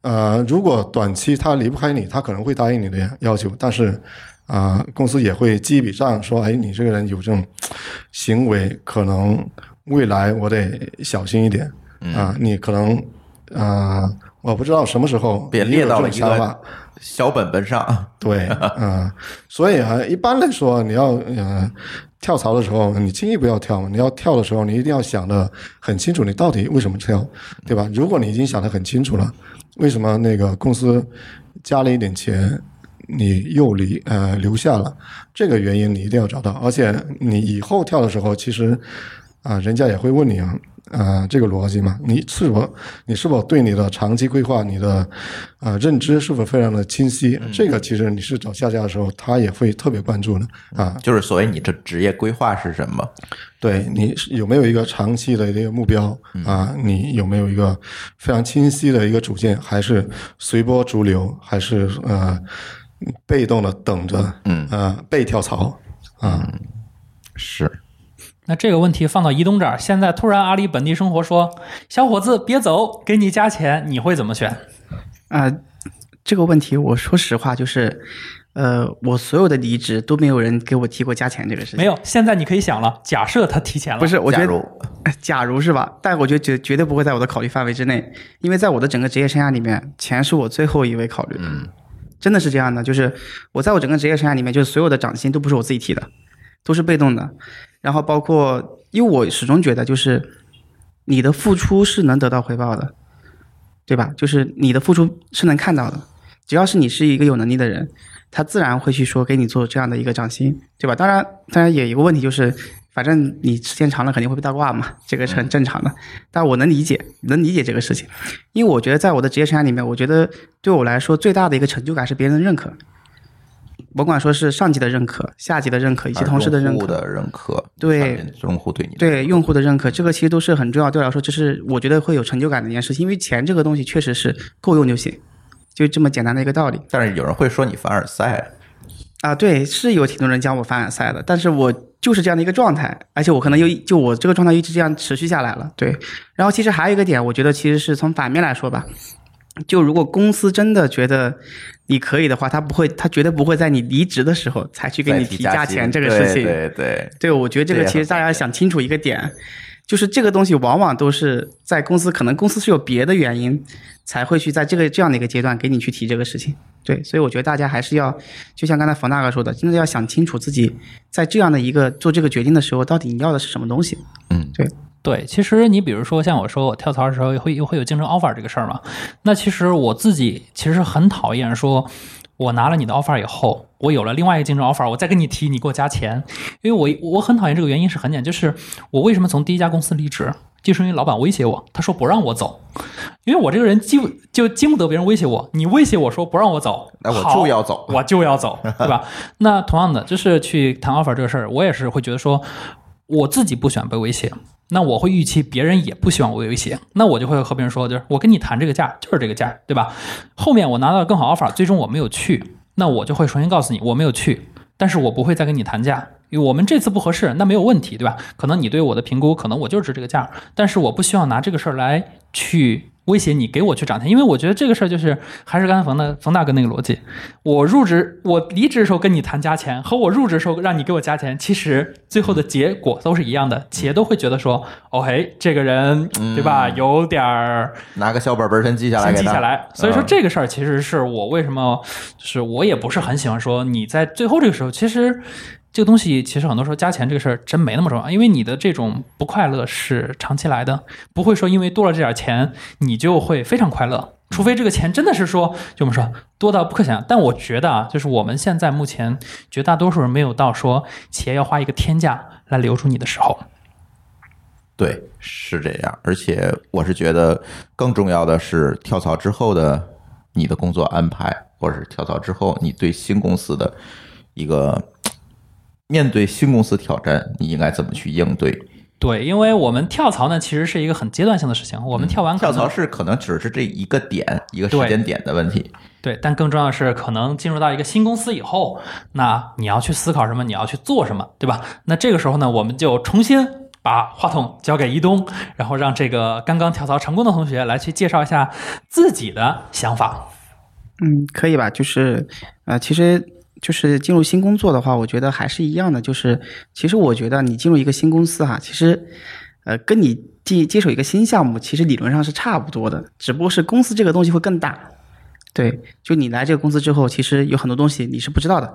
呃如果短期他离不开你，他可能会答应你的要求，但是。啊、公司也会记一笔账，说，哎，你这个人有这种行为，可能未来我得小心一点啊、你可能啊、我不知道什么时候别列到了一个小本本上。对，嗯、所以啊，一般来说，你要呃跳槽的时候，你轻易不要跳。你要跳的时候，你一定要想的很清楚，你到底为什么跳，对吧？如果你已经想的很清楚了，为什么那个公司加了一点钱，你又离呃留下了，这个原因你一定要找到。而且你以后跳的时候，其实啊、人家也会问你啊。啊、这个逻辑嘛，你是否你是否对你的长期规划、你的啊、认知是否非常的清晰？这个其实你是找下家的时候，他也会特别关注的啊。就是所谓你这职业规划是什么？对你有没有一个长期的一个目标啊？你有没有一个非常清晰的一个主见？还是随波逐流？还是呃被动的等着？嗯呃被跳槽啊？是那这个问题放到移动这儿，现在突然阿里本地生活说：“小伙子别走，给你加钱。”你会怎么选？啊、这个问题我说实话就是，呃，我所有的离职都没有人给我提过加钱这个事情。没有，现在你可以想了，假设他提前了，不是，我觉得假如假如是吧？但我觉得绝绝对不会在我的考虑范围之内，因为在我的整个职业生涯里面，钱是我最后一位考虑的。嗯，真的是这样的，就是我在我整个职业生涯里面，就是所有的涨薪都不是我自己提的，都是被动的。然后包括，因为我始终觉得，就是你的付出是能得到回报的，对吧？就是你的付出是能看到的，只要是你是一个有能力的人，他自然会去说给你做这样的一个涨薪，对吧？当然，当然也有一个问题就是，反正你时间长了肯定会被倒挂嘛，这个是很正常的。但我能理解，能理解这个事情，因为我觉得在我的职业生涯里面，我觉得对我来说最大的一个成就感是别人的认可，甭管说是上级的认可、下级的认可以及同事的认可，用户的认可，对用户对你的对用户的认可，这个其实都是很重要。对我来说，这是我觉得会有成就感的一件事情，因为钱这个东西确实是够用就行，就这么简单的一个道理。但是有人会说你凡尔赛，啊，对，是有挺多人讲我凡尔赛的，但是我就是这样的一个状态，而且我可能又就我这个状态一直这样持续下来了。对，然后其实还有一个点，我觉得其实是从反面来说吧，就如果公司真的觉得你可以的话，他不会，他绝对不会在你离职的时候才去给你提提价钱这个事情。对对对，对，我觉得这个其实大家想清楚一个点，就是这个东西往往都是在公司，可能公司是有别的原因才会去在这个这样的一个阶段给你去提这个事情。对，所以我觉得大家还是要，就像刚才冯大哥说的，真的要想清楚自己在这样的一个做这个决定的时候，到底你要的是什么东西。嗯，对，其实你比如说像我说我跳槽的时候会会有竞争 offer 这个事儿嘛，那其实我自己其实很讨厌说，我拿了你的 offer 以后，我有了另外一个竞争 offer，我再跟你提你给我加钱，因为我我很讨厌这个原因是很简单，就是我为什么从第一家公司离职，就是因为老板威胁我，他说不让我走，因为我这个人经就经不得别人威胁我，你威胁我说不让我走，那我就要走我就要走，对吧？那同样的，就是去谈 offer 这个事儿，我也是会觉得说，我自己不喜欢被威胁，那我会预期别人也不希望我被威胁，那我就会和别人说，就是我跟你谈这个价就是这个价，对吧？后面我拿到更好 offer，最终我没有去，那我就会重新告诉你我没有去，但是我不会再跟你谈价。因为我们这次不合适，那没有问题，对吧？可能你对我的评估，可能我就值这个价，但是我不希望拿这个事儿来去威胁你，给我去涨钱，因为我觉得这个事儿就是还是刚才冯大冯大哥那个逻辑，我入职我离职的时候跟你谈加钱，和我入职的时候让你给我加钱，其实最后的结果都是一样的，企业都会觉得说，哦嘿，这个人对吧，有点儿拿个小本本先记下来，先记下来。所以说嗯。这个事儿其实是我为什么，就是我也不是很喜欢说你在最后这个时候，其实这个东西其实很多时候加钱这个事儿真没那么重要，因为你的这种不快乐是长期来的，不会说因为多了这点钱你就会非常快乐。除非这个钱真的是说，就我们说多到不可想象，但我觉得啊，就是我们现在目前绝大多数人没有到说企业要花一个天价来留住你的时候。对，是这样。而且我是觉得更重要的是跳槽之后的你的工作安排，或者是跳槽之后你对新公司的一个面对新公司挑战，你应该怎么去应对？对，因为我们跳槽呢，其实是一个很阶段性的事情。我们跳完跳槽是可能只是这一个点一个时间点的问题。对，但更重要的是，可能进入到一个新公司以后，那你要去思考什么，你要去做什么，对吧？那这个时候呢，我们就重新把话筒交给一东，然后让这个刚刚跳槽成功的同学来去介绍一下自己的想法。嗯，可以吧？就是呃，其实就是进入新工作的话，我觉得还是一样的。就是其实我觉得你进入一个新公司哈，其实呃，跟你接接手一个新项目，其实理论上是差不多的，只不过是公司这个东西会更大。对，就你来这个公司之后，其实有很多东西你是不知道的，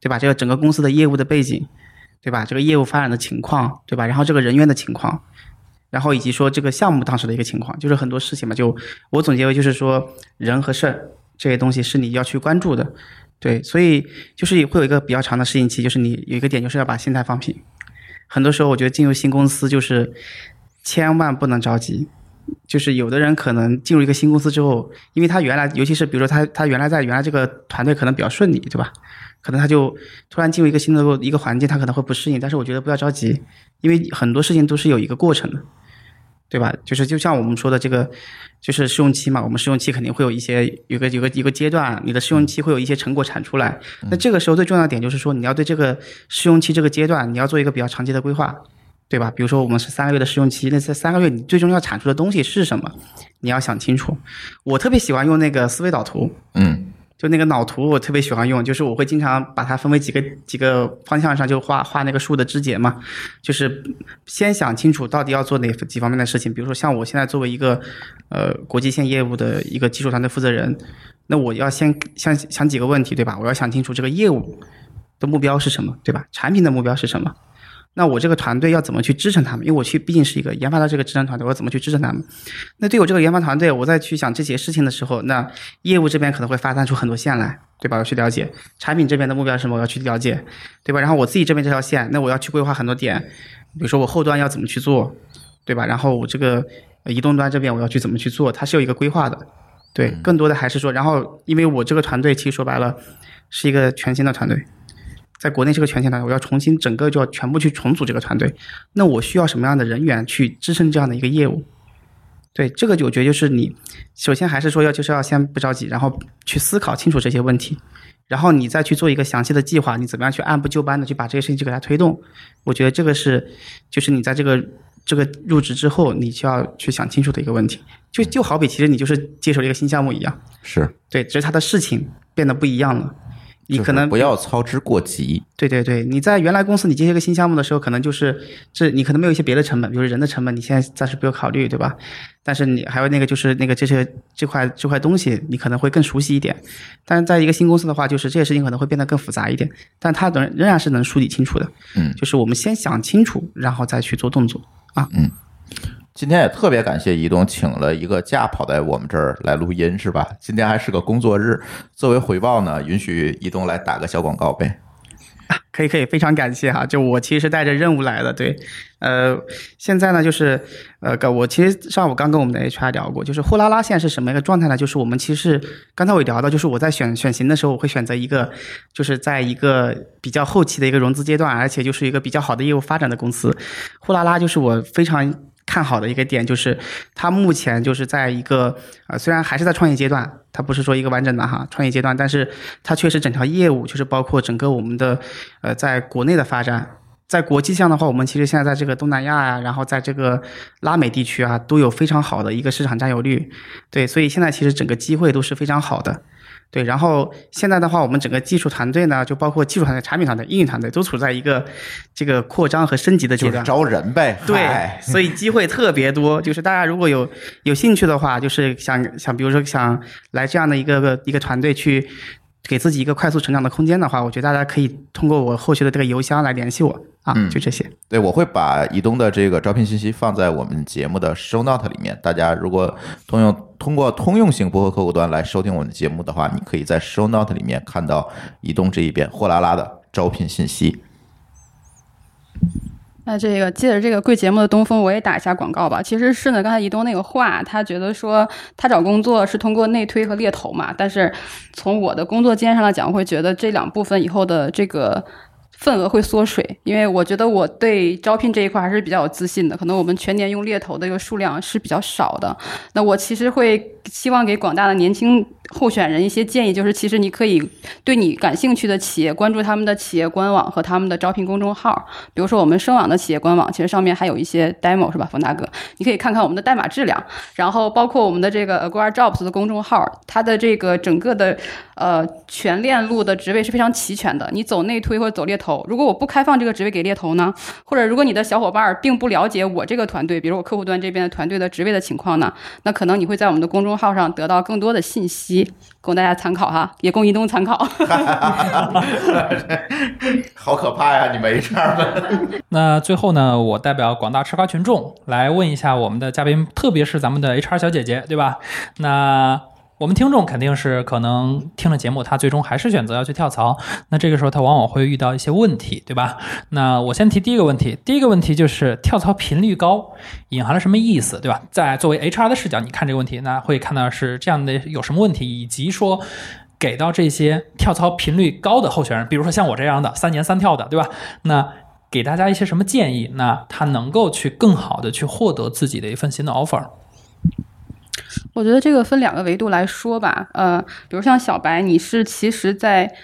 对吧？这个整个公司的业务的背景，对吧？这个业务发展的情况，对吧？然后这个人员的情况，然后以及说这个项目当时的一个情况，就是很多事情嘛。就我总结为就是说人和事儿这些东西是你要去关注的，对，所以就是会有一个比较长的适应期，就是你有一个点就是要把心态放平。很多时候我觉得进入新公司就是千万不能着急。就是有的人可能进入一个新公司之后，因为他原来，尤其是比如说他他原来在原来这个团队可能比较顺利，对吧？可能他就突然进入一个新的一个环境，他可能会不适应。但是我觉得不要着急，因为很多事情都是有一个过程的，对吧？就是就像我们说的这个，就是试用期嘛，我们试用期肯定会有一些有个有个一个阶段，你的试用期会有一些成果产出来。那这个时候最重要的点就是说，你要对这个试用期这个阶段，你要做一个比较长期的规划。对吧？比如说我们是三个月的试用期，那这三个月你最终要产出的东西是什么？你要想清楚。我特别喜欢用那个思维导图，嗯，就那个脑图，我特别喜欢用，就是我会经常把它分为几个几个方向上，就画画那个树的枝节嘛。就是先想清楚到底要做哪几方面的事情。比如说像我现在作为一个呃国际线业务的一个技术团队负责人，那我要先想想几个问题，对吧？我要想清楚这个业务的目标是什么，对吧？产品的目标是什么？那我这个团队要怎么去支撑他们？因为我去毕竟是一个研发的这个支撑团队，我怎么去支撑他们？那对我这个研发团队，我再去想这些事情的时候，那业务这边可能会发散出很多线来，对吧？我去了解产品这边的目标是什么，我要去了解，对吧？然后我自己这边这条线，那我要去规划很多点，比如说我后端要怎么去做，对吧？然后我这个移动端这边我要去怎么去做，它是有一个规划的，对，更多的还是说，然后因为我这个团队其实说白了是一个全新的团队。在国内这个全新团队，我要重新整个就要全部去重组这个团队，那我需要什么样的人员去支撑这样的一个业务？对，这个我觉得就是你首先还是说要就是要先不着急，然后去思考清楚这些问题，然后你再去做一个详细的计划，你怎么样去按部就班的去把这些事情去给它推动？我觉得这个是就是你在这个这个入职之后，你需要去想清楚的一个问题。就就好比其实你就是接手了一个新项目一样，是，对，只是它的事情变得不一样了。你可能不要操之过急。对对对，你在原来公司你接一个新项目的时候，可能就是这你可能没有一些别的成本，比如人的成本，你现在暂时不用考虑，对吧？但是你还有那个就是那个这些这块这块东西，你可能会更熟悉一点。但是在一个新公司的话，就是这些事情可能会变得更复杂一点，但它仍仍然是能梳理清楚的。嗯，就是我们先想清楚，然后再去做动作啊。今天也特别感谢移动请了一个假跑在我们这儿来录音，是吧？今天还是个工作日，作为回报呢，允许移动来打个小广告呗。可以可以，非常感谢哈。就我其实是带着任务来的，对，呃，现在呢就是呃，我其实上午刚跟我们的 HR 聊过，就是货拉拉现在是什么一个状态呢？就是我们其实刚才我也聊到，就是我在选选型的时候，我会选择一个就是在一个比较后期的一个融资阶段，而且就是一个比较好的业务发展的公司。货拉拉就是我非常。看好的一个点就是，它目前就是在一个呃，虽然还是在创业阶段，它不是说一个完整的哈创业阶段，但是它确实整条业务就是包括整个我们的呃在国内的发展，在国际上的话，我们其实现在在这个东南亚呀、然后在这个拉美地区啊，都有非常好的一个市场占有率，对，所以现在其实整个机会都是非常好的。对，然后现在的话，我们整个技术团队呢，就包括技术团队、产品团队、运营团队，都处在一个这个扩张和升级的阶段。就是招人呗，对，所以机会特别多。就是大家如果有有兴趣的话，就是想想，比如说想来这样的一个一个团队去给自己一个快速成长的空间的话，我觉得大家可以通过我后续的这个邮箱来联系我啊，嗯就这些。对，我会把移动的这个招聘信息放在我们节目的 show note 里面。大家如果通用通过通用型播客客户端来收听我们的节目的话，你可以在 show note 里面看到移动这一边货拉拉的招聘信息。那这个借着这个贵节目的东风，我也打一下广告吧。其实顺着刚才移动那个话，他觉得说他找工作是通过内推和猎头嘛，但是从我的工作经验上来讲，我会觉得这两部分以后的这个份额会缩水，因为我觉得我对招聘这一块还是比较有自信的。可能我们全年用猎头的一个数量是比较少的，那我其实会希望给广大的年轻候选人一些建议，就是其实你可以对你感兴趣的企业关注他们的企业官网和他们的招聘公众号，比如说我们声网的企业官网，其实上面还有一些 demo 是吧，冯大哥，你可以看看我们的代码质量，然后包括我们的这个 Agora Jobs 的公众号，它的这个整个的呃全链路的职位是非常齐全的。你走内推或者走猎头，如果我不开放这个职位给猎头呢，或者如果你的小伙伴并不了解我这个团队，比如我客户端这边的团队的职位的情况呢，那可能你会在我们的公众号上得到更多的信息，供大家参考哈，也供移动参考。好可怕呀！你们 HR 们。那最后呢，我代表广大吃瓜群众来问一下我们的嘉宾，特别是咱们的 HR 小姐姐，对吧？那我们听众肯定是可能听了节目，他最终还是选择要去跳槽。那这个时候他往往会遇到一些问题，对吧？那我先提第一个问题，第一个问题就是跳槽频率高隐含了什么意思，对吧？在作为 HR 的视角，你看这个问题，那会看到是这样的有什么问题，以及说。给到这些跳槽频率高的候选人，比如说像我这样的三年三跳的，对吧？那给大家一些什么建议？那他能够去更好的去获得自己的一份新的 offer。我觉得这个分两个维度来说吧，呃，比如像小白，你是其实在。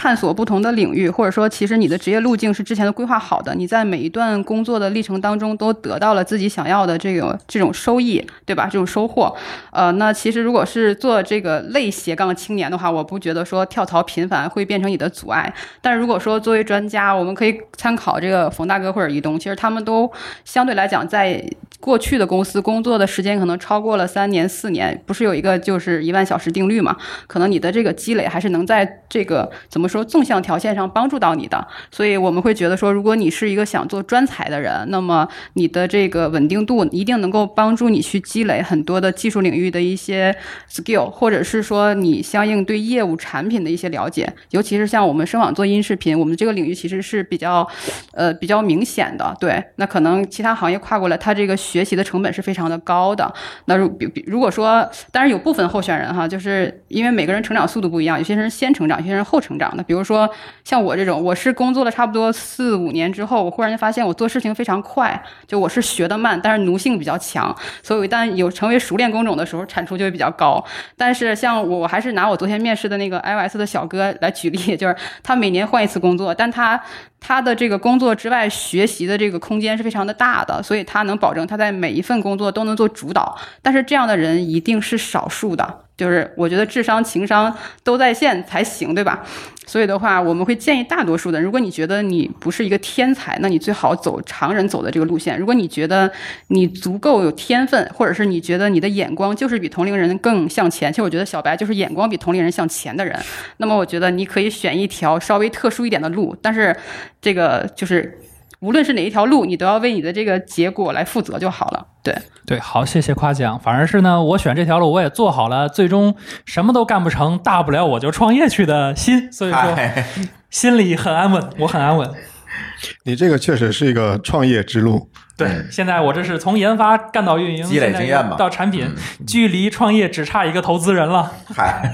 探索不同的领域，或者说，其实你的职业路径是之前的规划好的，你在每一段工作的历程当中都得到了自己想要的这个这种收益，对吧？这种收获，呃，那其实如果是做这个类斜杠青年的话，我不觉得说跳槽频繁会变成你的阻碍。但如果说作为专家，我们可以参考这个冯大哥或者移动，其实他们都相对来讲在过去的公司工作的时间可能超过了三年四年，不是有一个就是一万小时定律嘛？可能你的这个积累还是能在这个怎么？说纵向条线上帮助到你的，所以我们会觉得说，如果你是一个想做专才的人，那么你的这个稳定度一定能够帮助你去积累很多的技术领域的一些 skill，或者是说你相应对业务产品的一些了解，尤其是像我们声网做音视频，我们这个领域其实是比较呃比较明显的。对，那可能其他行业跨过来，它这个学习的成本是非常的高的。那如比比如果说，当然有部分候选人哈，就是因为每个人成长速度不一样，有些人先成长，有些人后成长。比如说像我这种，我是工作了差不多四五年之后，我忽然间发现我做事情非常快，就我是学的慢，但是奴性比较强，所以一旦有成为熟练工种的时候，产出就会比较高。但是像我，我还是拿我昨天面试的那个 iOS 的小哥来举例，就是他每年换一次工作，但他他的这个工作之外学习的这个空间是非常的大的，所以他能保证他在每一份工作都能做主导。但是这样的人一定是少数的。就是我觉得智商、情商都在线才行，对吧？所以的话，我们会建议大多数的，如果你觉得你不是一个天才，那你最好走常人走的这个路线。如果你觉得你足够有天分，或者是你觉得你的眼光就是比同龄人更向前，其实我觉得小白就是眼光比同龄人向前的人。那么我觉得你可以选一条稍微特殊一点的路，但是这个就是。无论是哪一条路，你都要为你的这个结果来负责就好了。对对，好，谢谢夸奖。反而是呢，我选这条路，我也做好了，最终什么都干不成，大不了我就创业去的心。所以说，心里很安稳，我很安稳。你这个确实是一个创业之路。对，现在我这是从研发干到运营，积累经验嘛，到产品，距离创业只差一个投资人了。嗨。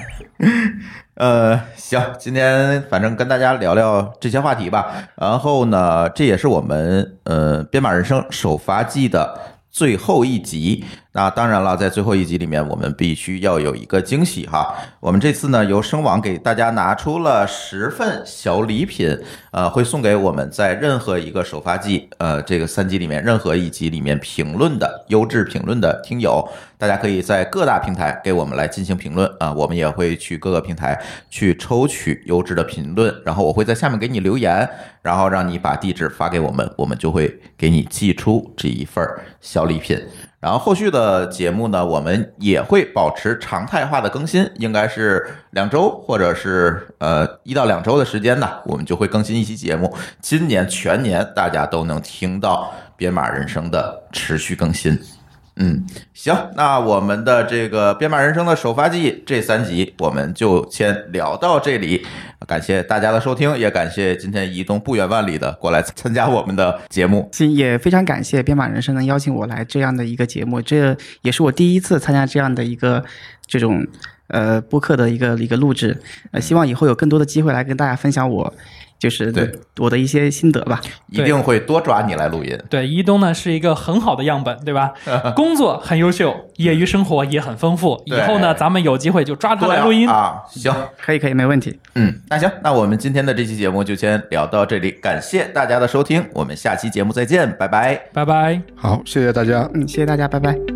呃，行，今天反正跟大家聊聊这些话题吧。然后呢，这也是我们呃编码人生首发季的最后一集。那当然了，在最后一集里面，我们必须要有一个惊喜哈。我们这次呢，由声网给大家拿出了十份小礼品，呃，会送给我们在任何一个首发季，呃，这个三集里面任何一集里面评论的优质评论的听友，大家可以在各大平台给我们来进行评论啊，我们也会去各个平台去抽取优质的评论，然后我会在下面给你留言，然后让你把地址发给我们，我们就会给你寄出这一份小礼品。然后后续的节目呢，我们也会保持常态化的更新，应该是两周或者是呃一到两周的时间呢，我们就会更新一期节目。今年全年大家都能听到编码人生的持续更新。嗯，行，那我们的这个编码人生的首发季这三集，我们就先聊到这里。感谢大家的收听，也感谢今天移动不远万里的过来参加我们的节目。行，也非常感谢编码人生能邀请我来这样的一个节目，这也是我第一次参加这样的一个这种呃播客的一个一个录制。呃，希望以后有更多的机会来跟大家分享我就是对我的一些心得吧。一定会多抓你来录音。对，一东呢是一个很好的样本，对吧？工作很优秀，业余生活也很丰富。以后呢，咱们有机会就抓他来录音。啊，行，可以，可以，没问题。嗯，那行，那我们今天的这期节目就先聊到这里，感谢大家的收听，我们下期节目再见，拜拜。拜拜。好，谢谢大家。嗯，谢谢大家，拜拜。